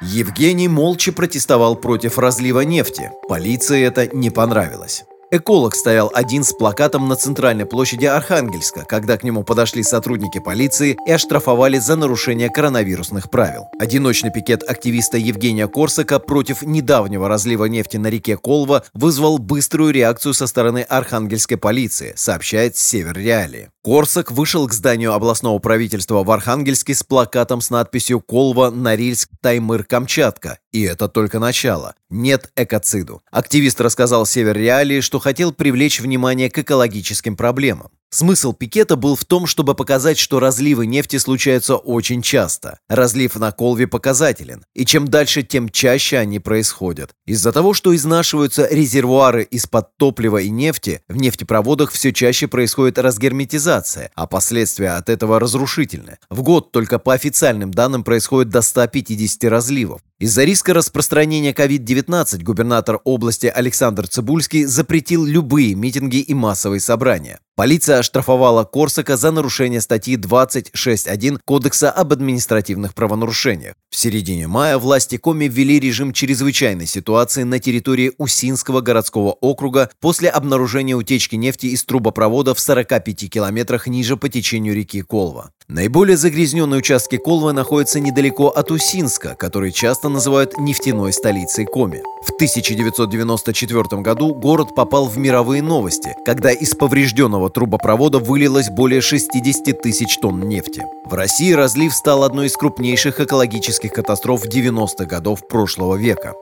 Евгений молча протестовал против разлива нефти. Полиции это не понравилось. Эколог стоял один с плакатом на центральной площади Архангельска, когда к нему подошли сотрудники полиции и оштрафовали за нарушение коронавирусных правил. Одиночный пикет активиста Евгения Корсака против недавнего разлива нефти на реке Колва вызвал быструю реакцию со стороны архангельской полиции, сообщает Север Реалии. Корсак вышел к зданию областного правительства в Архангельске с плакатом с надписью «Колва, Норильск, Таймыр, Камчатка» И это только начало. Нет экоциду. Активист рассказал Север Реалии, что хотел привлечь внимание к экологическим проблемам. Смысл пикета был в том, чтобы показать, что разливы нефти случаются очень часто. Разлив на Колве показателен, и чем дальше, тем чаще они происходят. Из-за того, что изнашиваются резервуары из-под топлива и нефти, в нефтепроводах все чаще происходит разгерметизация, а последствия от этого разрушительны. В год только по официальным данным происходит до 150 разливов. Из-за риска распространения COVID-19 губернатор области Александр Цибульский запретил любые митинги и массовые собрания. Полиция оштрафовала Корсака за нарушение статьи 26.1 Кодекса об административных правонарушениях. В середине мая власти Коми ввели режим чрезвычайной ситуации на территории Усинского городского округа после обнаружения утечки нефти из трубопровода в 45 километрах ниже по течению реки Колва. Наиболее загрязненные участки Колвы находятся недалеко от Усинска, который часто называют нефтяной столицей Коми. В 1994 году город попал в мировые новости, когда из поврежденного трубопровода вылилось более 60 тысяч тонн нефти. В России разлив стал одной из крупнейших экологических катастроф 90-х годов прошлого века.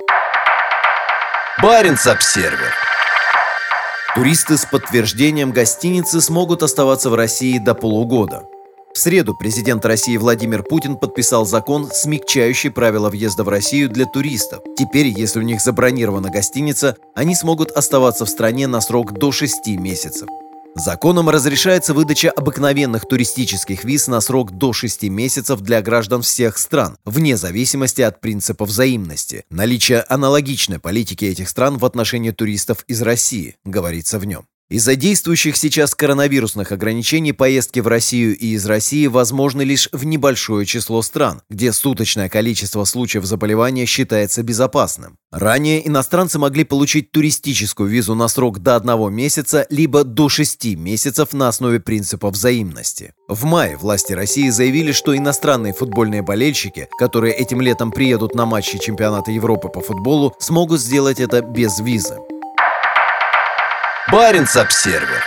Баренц-обсервер Туристы с подтверждением гостиницы смогут оставаться в России до полугода. В среду президент России Владимир Путин подписал закон, смягчающий правила въезда в Россию для туристов. Теперь, если у них забронирована гостиница, они смогут оставаться в стране на срок до 6 месяцев. Законом разрешается выдача обыкновенных туристических виз на срок до 6 месяцев для граждан всех стран, вне зависимости от принципа взаимности. Наличие аналогичной политики этих стран в отношении туристов из России, говорится в нем. Из-за действующих сейчас коронавирусных ограничений поездки в Россию и из России возможны лишь в небольшое число стран, где суточное количество случаев заболевания считается безопасным. Ранее иностранцы могли получить туристическую визу на срок до одного месяца либо до шести месяцев на основе принципа взаимности. В мае власти России заявили, что иностранные футбольные болельщики, которые этим летом приедут на матчи чемпионата Европы по футболу, смогут сделать это без визы. Баренц-обсервер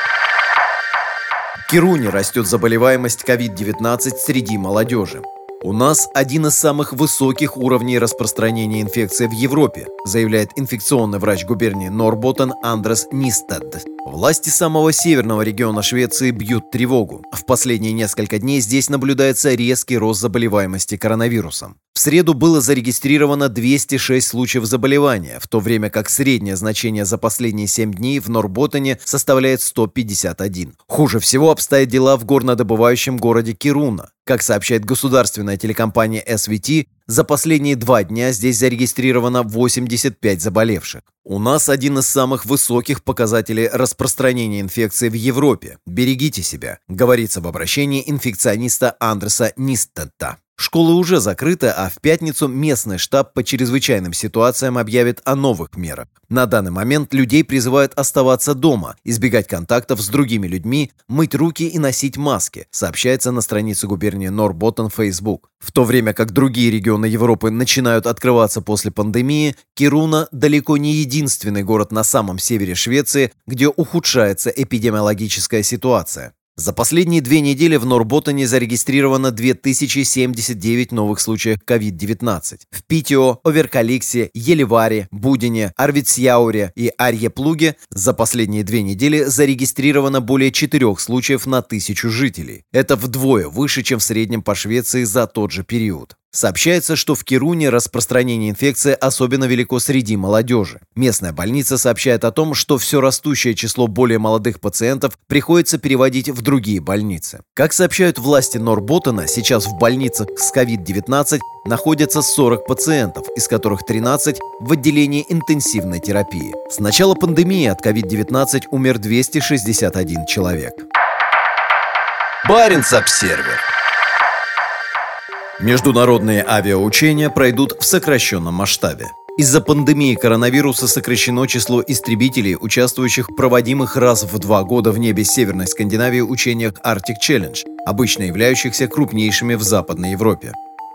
В растет заболеваемость COVID-19 среди молодежи. У нас один из самых высоких уровней распространения инфекции в Европе, заявляет инфекционный врач губернии Норботтен Андрес Нистад. Власти самого северного региона Швеции бьют тревогу. В последние несколько дней здесь наблюдается резкий рост заболеваемости коронавирусом. В среду было зарегистрировано 206 случаев заболевания, в то время как среднее значение за последние 7 дней в Норботтене составляет 151. Хуже всего обстоят дела в горнодобывающем городе Кируна. Как сообщает государственная телекомпания SVT, за последние два дня здесь зарегистрировано 85 заболевших. У нас один из самых высоких показателей распространения инфекции в Европе. Берегите себя, говорится в обращении инфекциониста Андреса Нистетта. Школы уже закрыты, а в пятницу местный штаб по чрезвычайным ситуациям объявит о новых мерах. На данный момент людей призывают оставаться дома, избегать контактов с другими людьми, мыть руки и носить маски, сообщается на странице губернии Норботтен Facebook. В то время как другие регионы Европы начинают открываться после пандемии, Кируна далеко не единственный город на самом севере Швеции, где ухудшается эпидемиологическая ситуация. За последние две недели в Норботтоне зарегистрировано 2079 новых случаев COVID-19. В Питио, Оверкаликсе, Елеваре, Будине, Арвицьяуре и Арье-Плуге за последние две недели зарегистрировано более четырех случаев на тысячу жителей. Это вдвое выше, чем в среднем по Швеции за тот же период. Сообщается, что в Кируне распространение инфекции особенно велико среди молодежи. Местная больница сообщает о том, что все растущее число более молодых пациентов приходится переводить в другие больницы. Как сообщают власти Норботтена, сейчас в больницах с COVID-19 находятся 40 пациентов, из которых 13 в отделении интенсивной терапии. С начала пандемии от COVID-19 умер 261 человек. Баренц-обсервер Международные авиаучения пройдут в сокращенном масштабе. Из-за пандемии коронавируса сокращено число истребителей, участвующих в проводимых раз в два года в небе Северной Скандинавии учениях Arctic Challenge, обычно являющихся крупнейшими в Западной Европе.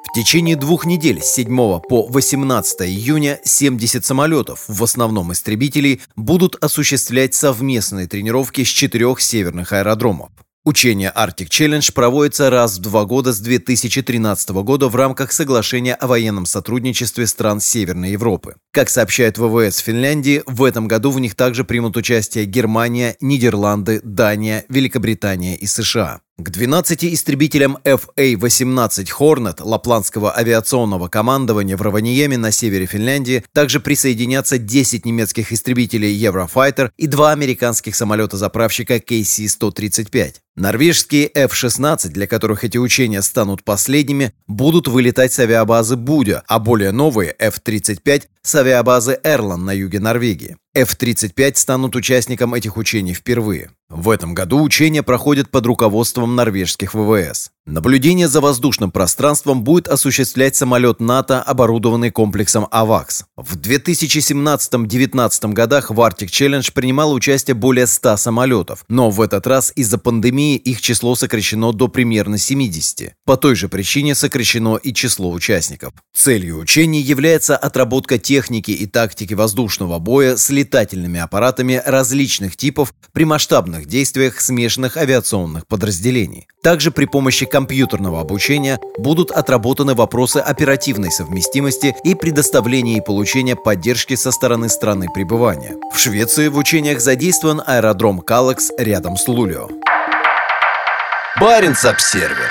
В течение двух недель с 7 по 18 июня 70 самолетов, в основном истребителей, будут осуществлять совместные тренировки с четырех северных аэродромов. Учение Arctic Challenge проводится раз в два года с 2013 года в рамках соглашения о военном сотрудничестве стран Северной Европы. Как сообщает ВВС Финляндии, в этом году в них также примут участие Германия, Нидерланды, Дания, Великобритания и США. К 12 истребителям FA-18 Hornet Лапландского авиационного командования в Раваниеме на севере Финляндии также присоединятся 10 немецких истребителей Eurofighter и два американских самолета-заправщика KC-135. Норвежские F-16, для которых эти учения станут последними, будут вылетать с авиабазы Будя, а более новые F-35 с авиабазы Эрлан на юге Норвегии. F-35 станут участником этих учений впервые. В этом году учения проходят под руководством норвежских ВВС. Наблюдение за воздушным пространством будет осуществлять самолет НАТО, оборудованный комплексом «Авакс». В 2017-2019 годах в Arctic Challenge принимало участие более 100 самолетов, но в этот раз из-за пандемии их число сокращено до примерно 70. По той же причине сокращено и число участников. Целью учений является отработка техники и тактики воздушного боя с летательными аппаратами различных типов при масштабных действиях смешанных авиационных подразделений. Также при помощи компьютерного обучения будут отработаны вопросы оперативной совместимости и предоставления и получения поддержки со стороны страны пребывания. В Швеции в учениях задействован аэродром Калакс рядом с Лулио. Баренц-Обсервер.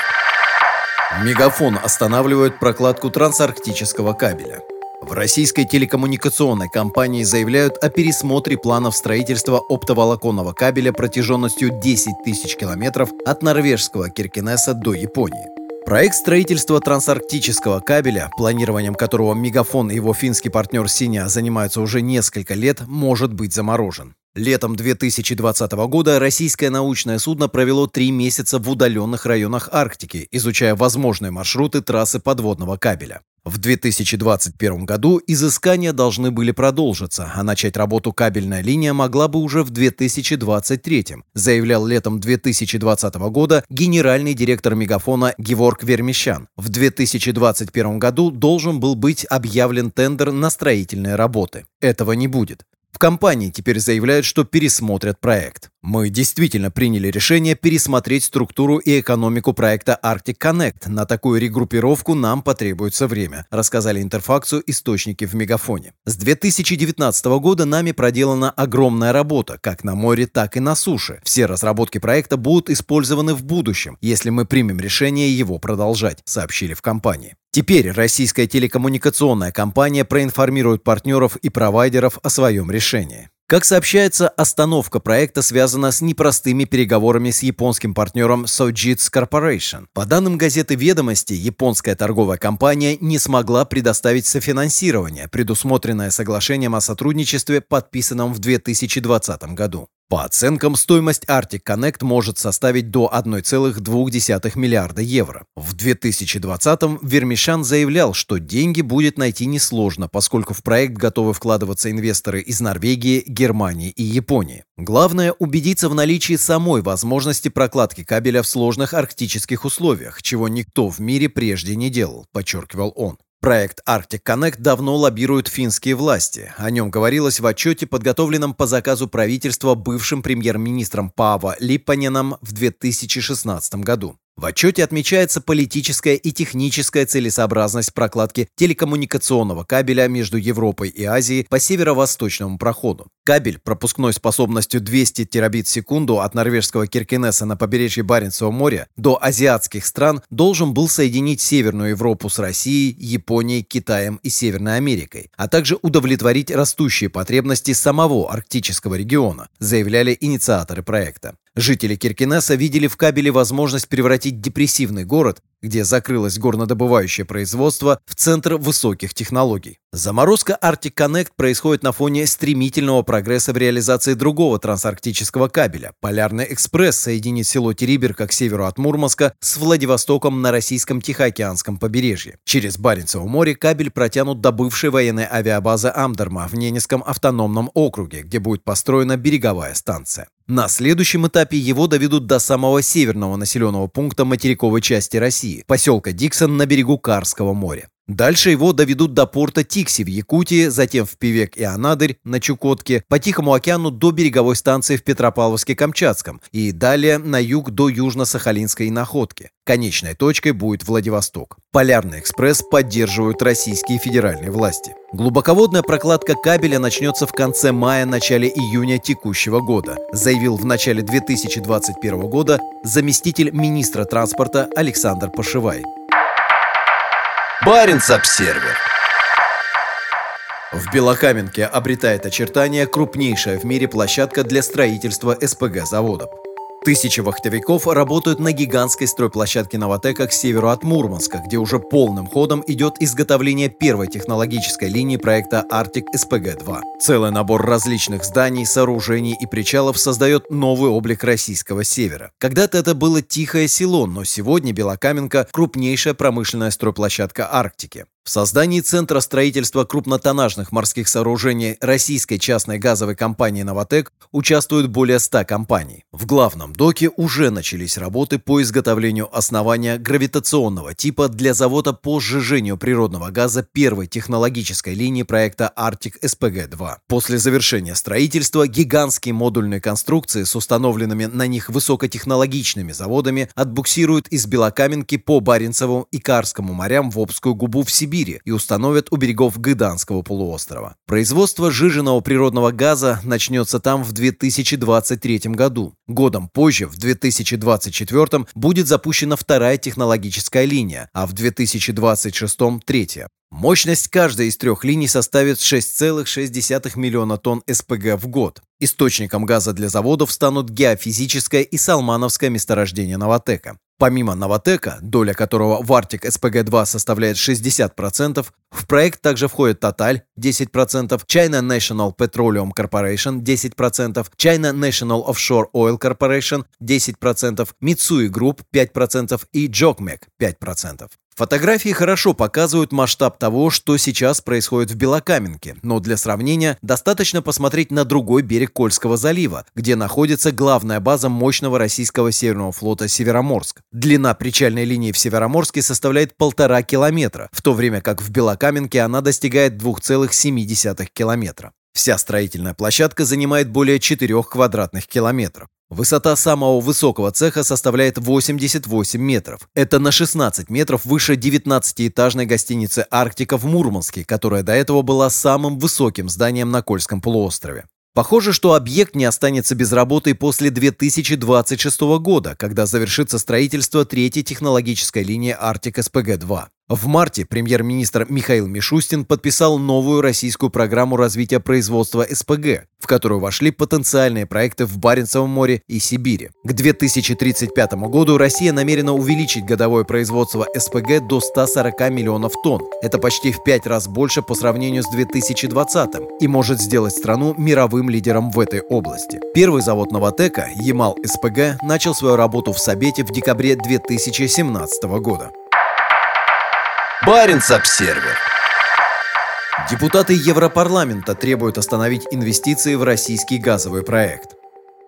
Мегафон останавливает прокладку трансарктического кабеля. В российской телекоммуникационной компании заявляют о пересмотре планов строительства оптоволоконного кабеля протяженностью 10 тысяч километров от норвежского Киркинесса до Японии. Проект строительства трансарктического кабеля, планированием которого Мегафон и его финский партнер Синя занимаются уже несколько лет, может быть заморожен. Летом 2020 года российское научное судно провело три месяца в удаленных районах Арктики, изучая возможные маршруты трассы подводного кабеля. В 2021 году изыскания должны были продолжиться, а начать работу кабельная линия могла бы уже в 2023, заявлял летом 2020 года генеральный директор Мегафона Геворг Вермещан. В 2021 году должен был быть объявлен тендер на строительные работы. Этого не будет. В компании теперь заявляют, что пересмотрят проект. Мы действительно приняли решение пересмотреть структуру и экономику проекта Arctic Connect. На такую регруппировку нам потребуется время, рассказали Интерфаксу источники в Мегафоне. С 2019 года нами проделана огромная работа, как на море, так и на суше. Все разработки проекта будут использованы в будущем, если мы примем решение его продолжать, сообщили в компании. Теперь российская телекоммуникационная компания проинформирует партнеров и провайдеров о своем решении. Как сообщается, остановка проекта связана с непростыми переговорами с японским партнером Sojitz Corporation. По данным газеты «Ведомости», японская торговая компания не смогла предоставить софинансирование, предусмотренное соглашением о сотрудничестве, подписанном в 2020 году. По оценкам, стоимость Arctic Connect может составить до 1,2 миллиарда евро. В 2020-м Вермишан заявлял, что деньги будет найти несложно, поскольку в проект готовы вкладываться инвесторы из Норвегии, Германии и Японии. Главное – убедиться в наличии самой возможности прокладки кабеля в сложных арктических условиях, чего никто в мире прежде не делал, подчеркивал он. Проект Arctic Connect давно лоббируют финские власти. О нем говорилось в отчете, подготовленном по заказу правительства бывшим премьер-министром Пава Липпаненом в 2016 году. В отчете отмечается политическая и техническая целесообразность прокладки телекоммуникационного кабеля между Европой и Азией по северо-восточному проходу. Кабель пропускной способностью 200 терабит в секунду от норвежского Киркенеса на побережье Баренцева моря до азиатских стран должен был соединить Северную Европу с Россией, Японией, Китаем и Северной Америкой, а также удовлетворить растущие потребности самого арктического региона, заявляли инициаторы проекта. Жители Киркинесса видели в кабеле возможность превратить депрессивный город где закрылось горнодобывающее производство, в центр высоких технологий. Заморозка Arctic Connect происходит на фоне стремительного прогресса в реализации другого трансарктического кабеля. Полярный экспресс соединит село Териберка к северу от Мурманска с Владивостоком на российском Тихоокеанском побережье. Через Баренцево море кабель протянут до бывшей военной авиабазы Амдерма в Ненецком автономном округе, где будет построена береговая станция. На следующем этапе его доведут до самого северного населенного пункта материковой части России, поселка Диксон на берегу Карского моря. Дальше его доведут до порта Тикси в Якутии, затем в Певек и Анадырь на Чукотке, по Тихому океану до береговой станции в Петропавловске-Камчатском и далее на юг до Южно-Сахалинской находки. Конечной точкой будет Владивосток. Полярный экспресс поддерживают российские федеральные власти. Глубоководная прокладка кабеля начнется в конце мая-начале июня текущего года, заявил в начале 2021 года заместитель министра транспорта Александр Пашивай. Баренц-Обсервер. В Белокаменке обретает очертания крупнейшая в мире площадка для строительства СПГ-заводов. Тысячи вахтовиков работают на гигантской стройплощадке Новотека к северу от Мурманска, где уже полным ходом идет изготовление первой технологической линии проекта Arctic SPG-2. Целый набор различных зданий, сооружений и причалов создает новый облик российского севера. Когда-то это было тихое село, но сегодня Белокаменка – крупнейшая промышленная стройплощадка Арктики. В создании Центра строительства крупнотоннажных морских сооружений российской частной газовой компании «Новотек» участвуют более 100 компаний. В главном доке уже начались работы по изготовлению основания гравитационного типа для завода по сжижению природного газа первой технологической линии проекта Arctic SPG-2. После завершения строительства гигантские модульные конструкции с установленными на них высокотехнологичными заводами отбуксируют из Белокаменки по Баренцеву и Карскому морям в Обскую губу в Сибирь Сибири и установят у берегов Гыданского полуострова. Производство жиженного природного газа начнется там в 2023 году. Годом позже, в 2024, будет запущена вторая технологическая линия, а в 2026 – третья. Мощность каждой из трех линий составит 6,6 миллиона тонн СПГ в год. Источником газа для заводов станут геофизическое и салмановское месторождение Новотека. Помимо Новотека, доля которого в Arctic SPG-2 составляет 60%, в проект также входит Total 10%, China National Petroleum Corporation 10%, China National Offshore Oil Corporation 10%, Mitsui Group 5% и Jokmec 5%. Фотографии хорошо показывают масштаб того, что сейчас происходит в Белокаменке, но для сравнения достаточно посмотреть на другой берег Кольского залива, где находится главная база мощного российского северного флота Североморск. Длина причальной линии в Североморске составляет полтора километра, в то время как в Белокаменке она достигает 2,7 километра. Вся строительная площадка занимает более 4 квадратных километров. Высота самого высокого цеха составляет 88 метров. Это на 16 метров выше 19-этажной гостиницы «Арктика» в Мурманске, которая до этого была самым высоким зданием на Кольском полуострове. Похоже, что объект не останется без работы после 2026 года, когда завершится строительство третьей технологической линии «Арктик СПГ-2». В марте премьер-министр Михаил Мишустин подписал новую российскую программу развития производства СПГ, в которую вошли потенциальные проекты в Баренцевом море и Сибири. К 2035 году Россия намерена увеличить годовое производство СПГ до 140 миллионов тонн. Это почти в пять раз больше по сравнению с 2020 и может сделать страну мировым лидером в этой области. Первый завод Новотека, Ямал СПГ, начал свою работу в Сабете в декабре 2017 года. Баренц-Обсервер. Депутаты Европарламента требуют остановить инвестиции в российский газовый проект.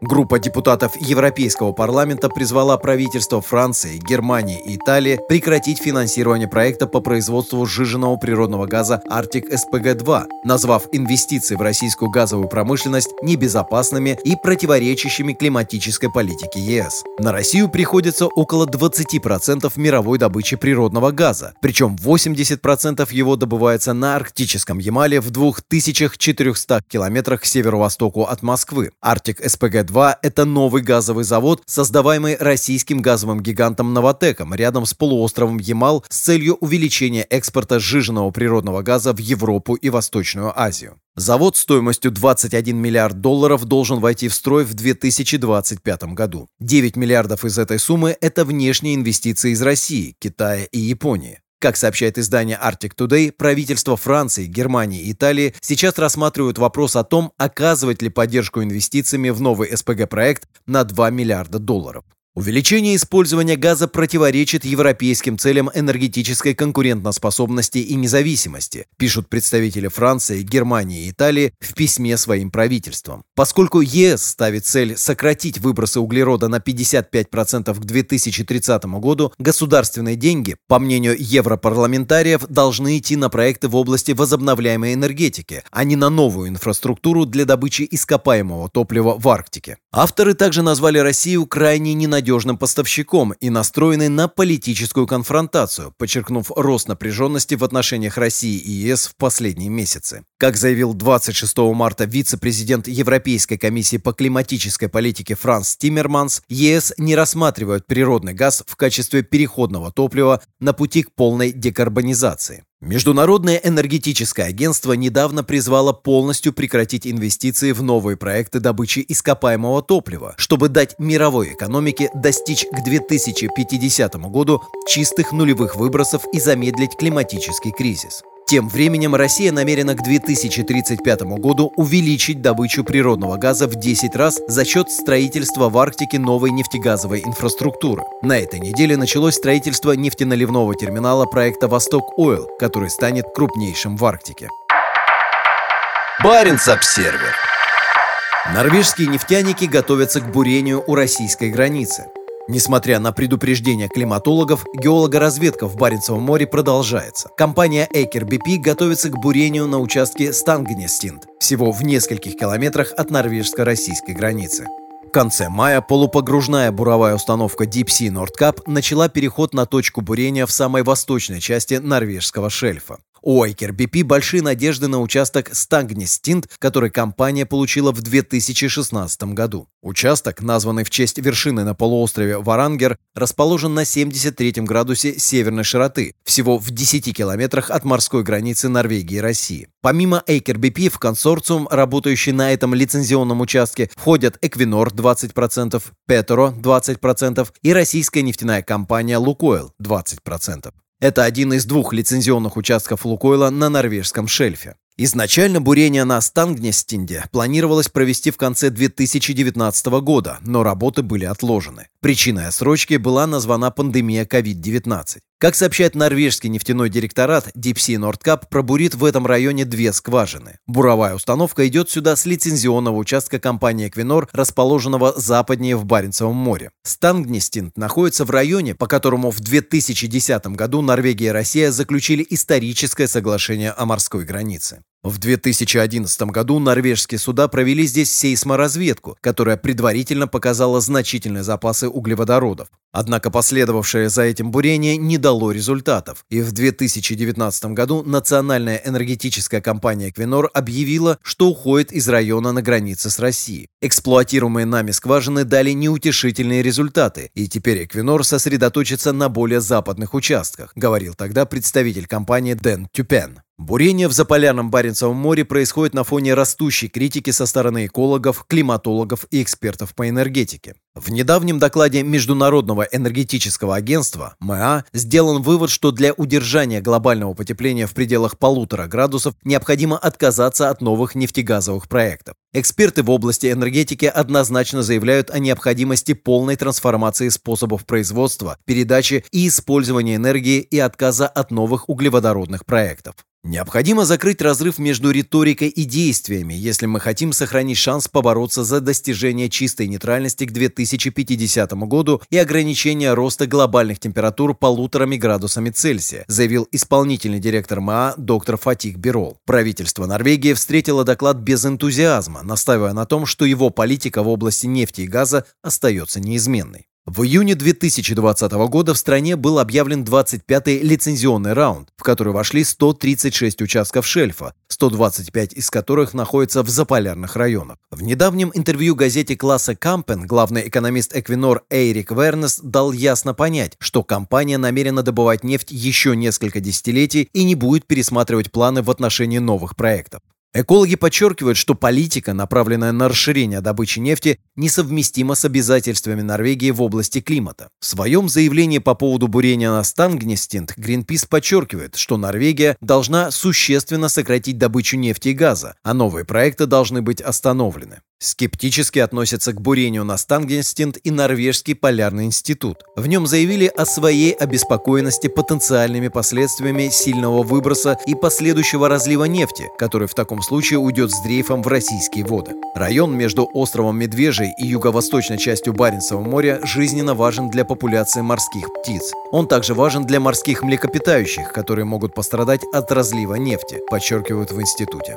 Группа депутатов Европейского парламента призвала правительство Франции, Германии и Италии прекратить финансирование проекта по производству сжиженного природного газа Arctic SPG-2, назвав инвестиции в российскую газовую промышленность небезопасными и противоречащими климатической политике ЕС. На Россию приходится около 20% мировой добычи природного газа, причем 80% его добывается на арктическом Ямале в 2400 километрах к северо-востоку от Москвы. Arctic SPG-2 2 – это новый газовый завод, создаваемый российским газовым гигантом «Новотеком» рядом с полуостровом Ямал с целью увеличения экспорта сжиженного природного газа в Европу и Восточную Азию. Завод стоимостью 21 миллиард долларов должен войти в строй в 2025 году. 9 миллиардов из этой суммы – это внешние инвестиции из России, Китая и Японии. Как сообщает издание Arctic Today, правительства Франции, Германии и Италии сейчас рассматривают вопрос о том, оказывать ли поддержку инвестициями в новый СПГ-проект на 2 миллиарда долларов. Увеличение использования газа противоречит европейским целям энергетической конкурентоспособности и независимости, пишут представители Франции, Германии и Италии в письме своим правительствам. Поскольку ЕС ставит цель сократить выбросы углерода на 55% к 2030 году, государственные деньги, по мнению европарламентариев, должны идти на проекты в области возобновляемой энергетики, а не на новую инфраструктуру для добычи ископаемого топлива в Арктике. Авторы также назвали Россию крайне ненадежным поставщиком и настроены на политическую конфронтацию, подчеркнув рост напряженности в отношениях России и ЕС в последние месяцы. Как заявил 26 марта вице-президент Европейской комиссии по климатической политике Франс Тиммерманс, ЕС не рассматривают природный газ в качестве переходного топлива на пути к полной декарбонизации. Международное энергетическое агентство недавно призвало полностью прекратить инвестиции в новые проекты добычи ископаемого топлива, чтобы дать мировой экономике достичь к 2050 году чистых нулевых выбросов и замедлить климатический кризис. Тем временем Россия намерена к 2035 году увеличить добычу природного газа в 10 раз за счет строительства в Арктике новой нефтегазовой инфраструктуры. На этой неделе началось строительство нефтеналивного терминала проекта «Восток Ойл», который станет крупнейшим в Арктике. Баренц-Обсервер. Норвежские нефтяники готовятся к бурению у российской границы. Несмотря на предупреждения климатологов, геологоразведка в Баренцевом море продолжается. Компания Эйкер BP готовится к бурению на участке Стангнестинд, всего в нескольких километрах от норвежско-российской границы. В конце мая полупогружная буровая установка Deep Sea Nordcap начала переход на точку бурения в самой восточной части норвежского шельфа. У Айкер BP большие надежды на участок Стангнестинд, который компания получила в 2016 году. Участок, названный в честь вершины на полуострове Варангер, расположен на 73 градусе северной широты, всего в 10 километрах от морской границы Норвегии и России. Помимо Эйкер BP в консорциум, работающий на этом лицензионном участке, входят Эквинор 20%, Петеро 20% и российская нефтяная компания Лукойл 20%. Это один из двух лицензионных участков Лукойла на норвежском шельфе. Изначально бурение на Стангнестинде планировалось провести в конце 2019 года, но работы были отложены. Причиной отсрочки была названа пандемия COVID-19. Как сообщает норвежский нефтяной директорат, Deep Sea Nordcap пробурит в этом районе две скважины. Буровая установка идет сюда с лицензионного участка компании Equinor, расположенного западнее в Баренцевом море. Стангнестинд находится в районе, по которому в 2010 году Норвегия и Россия заключили историческое соглашение о морской границе. В 2011 году норвежские суда провели здесь сейсморазведку, которая предварительно показала значительные запасы углеводородов. Однако последовавшее за этим бурение не дало результатов, и в 2019 году национальная энергетическая компания «Эквинор» объявила, что уходит из района на границе с Россией. Эксплуатируемые нами скважины дали неутешительные результаты, и теперь «Эквинор» сосредоточится на более западных участках, говорил тогда представитель компании Дэн Тюпен. Бурение в Заполярном Баренцевом море происходит на фоне растущей критики со стороны экологов, климатологов и экспертов по энергетике. В недавнем докладе Международного энергетического агентства МА сделан вывод, что для удержания глобального потепления в пределах полутора градусов необходимо отказаться от новых нефтегазовых проектов. Эксперты в области энергетики однозначно заявляют о необходимости полной трансформации способов производства, передачи и использования энергии и отказа от новых углеводородных проектов. Необходимо закрыть разрыв между риторикой и действиями, если мы хотим сохранить шанс побороться за достижение чистой нейтральности к 2050 году и ограничение роста глобальных температур полуторами градусами Цельсия, заявил исполнительный директор МАА доктор Фатик Бирол. Правительство Норвегии встретило доклад без энтузиазма, настаивая на том, что его политика в области нефти и газа остается неизменной. В июне 2020 года в стране был объявлен 25-й лицензионный раунд, в который вошли 136 участков шельфа, 125 из которых находятся в заполярных районах. В недавнем интервью газете класса Кампен главный экономист Эквинор Эйрик Вернес дал ясно понять, что компания намерена добывать нефть еще несколько десятилетий и не будет пересматривать планы в отношении новых проектов. Экологи подчеркивают, что политика, направленная на расширение добычи нефти, несовместима с обязательствами Норвегии в области климата. В своем заявлении по поводу бурения на Стангнестинд Гринпис подчеркивает, что Норвегия должна существенно сократить добычу нефти и газа, а новые проекты должны быть остановлены. Скептически относятся к бурению на Стангенстинд и Норвежский полярный институт. В нем заявили о своей обеспокоенности потенциальными последствиями сильного выброса и последующего разлива нефти, который в таком случае уйдет с дрейфом в российские воды. Район между островом Медвежий и юго-восточной частью Баренцева моря жизненно важен для популяции морских птиц. Он также важен для морских млекопитающих, которые могут пострадать от разлива нефти, подчеркивают в институте.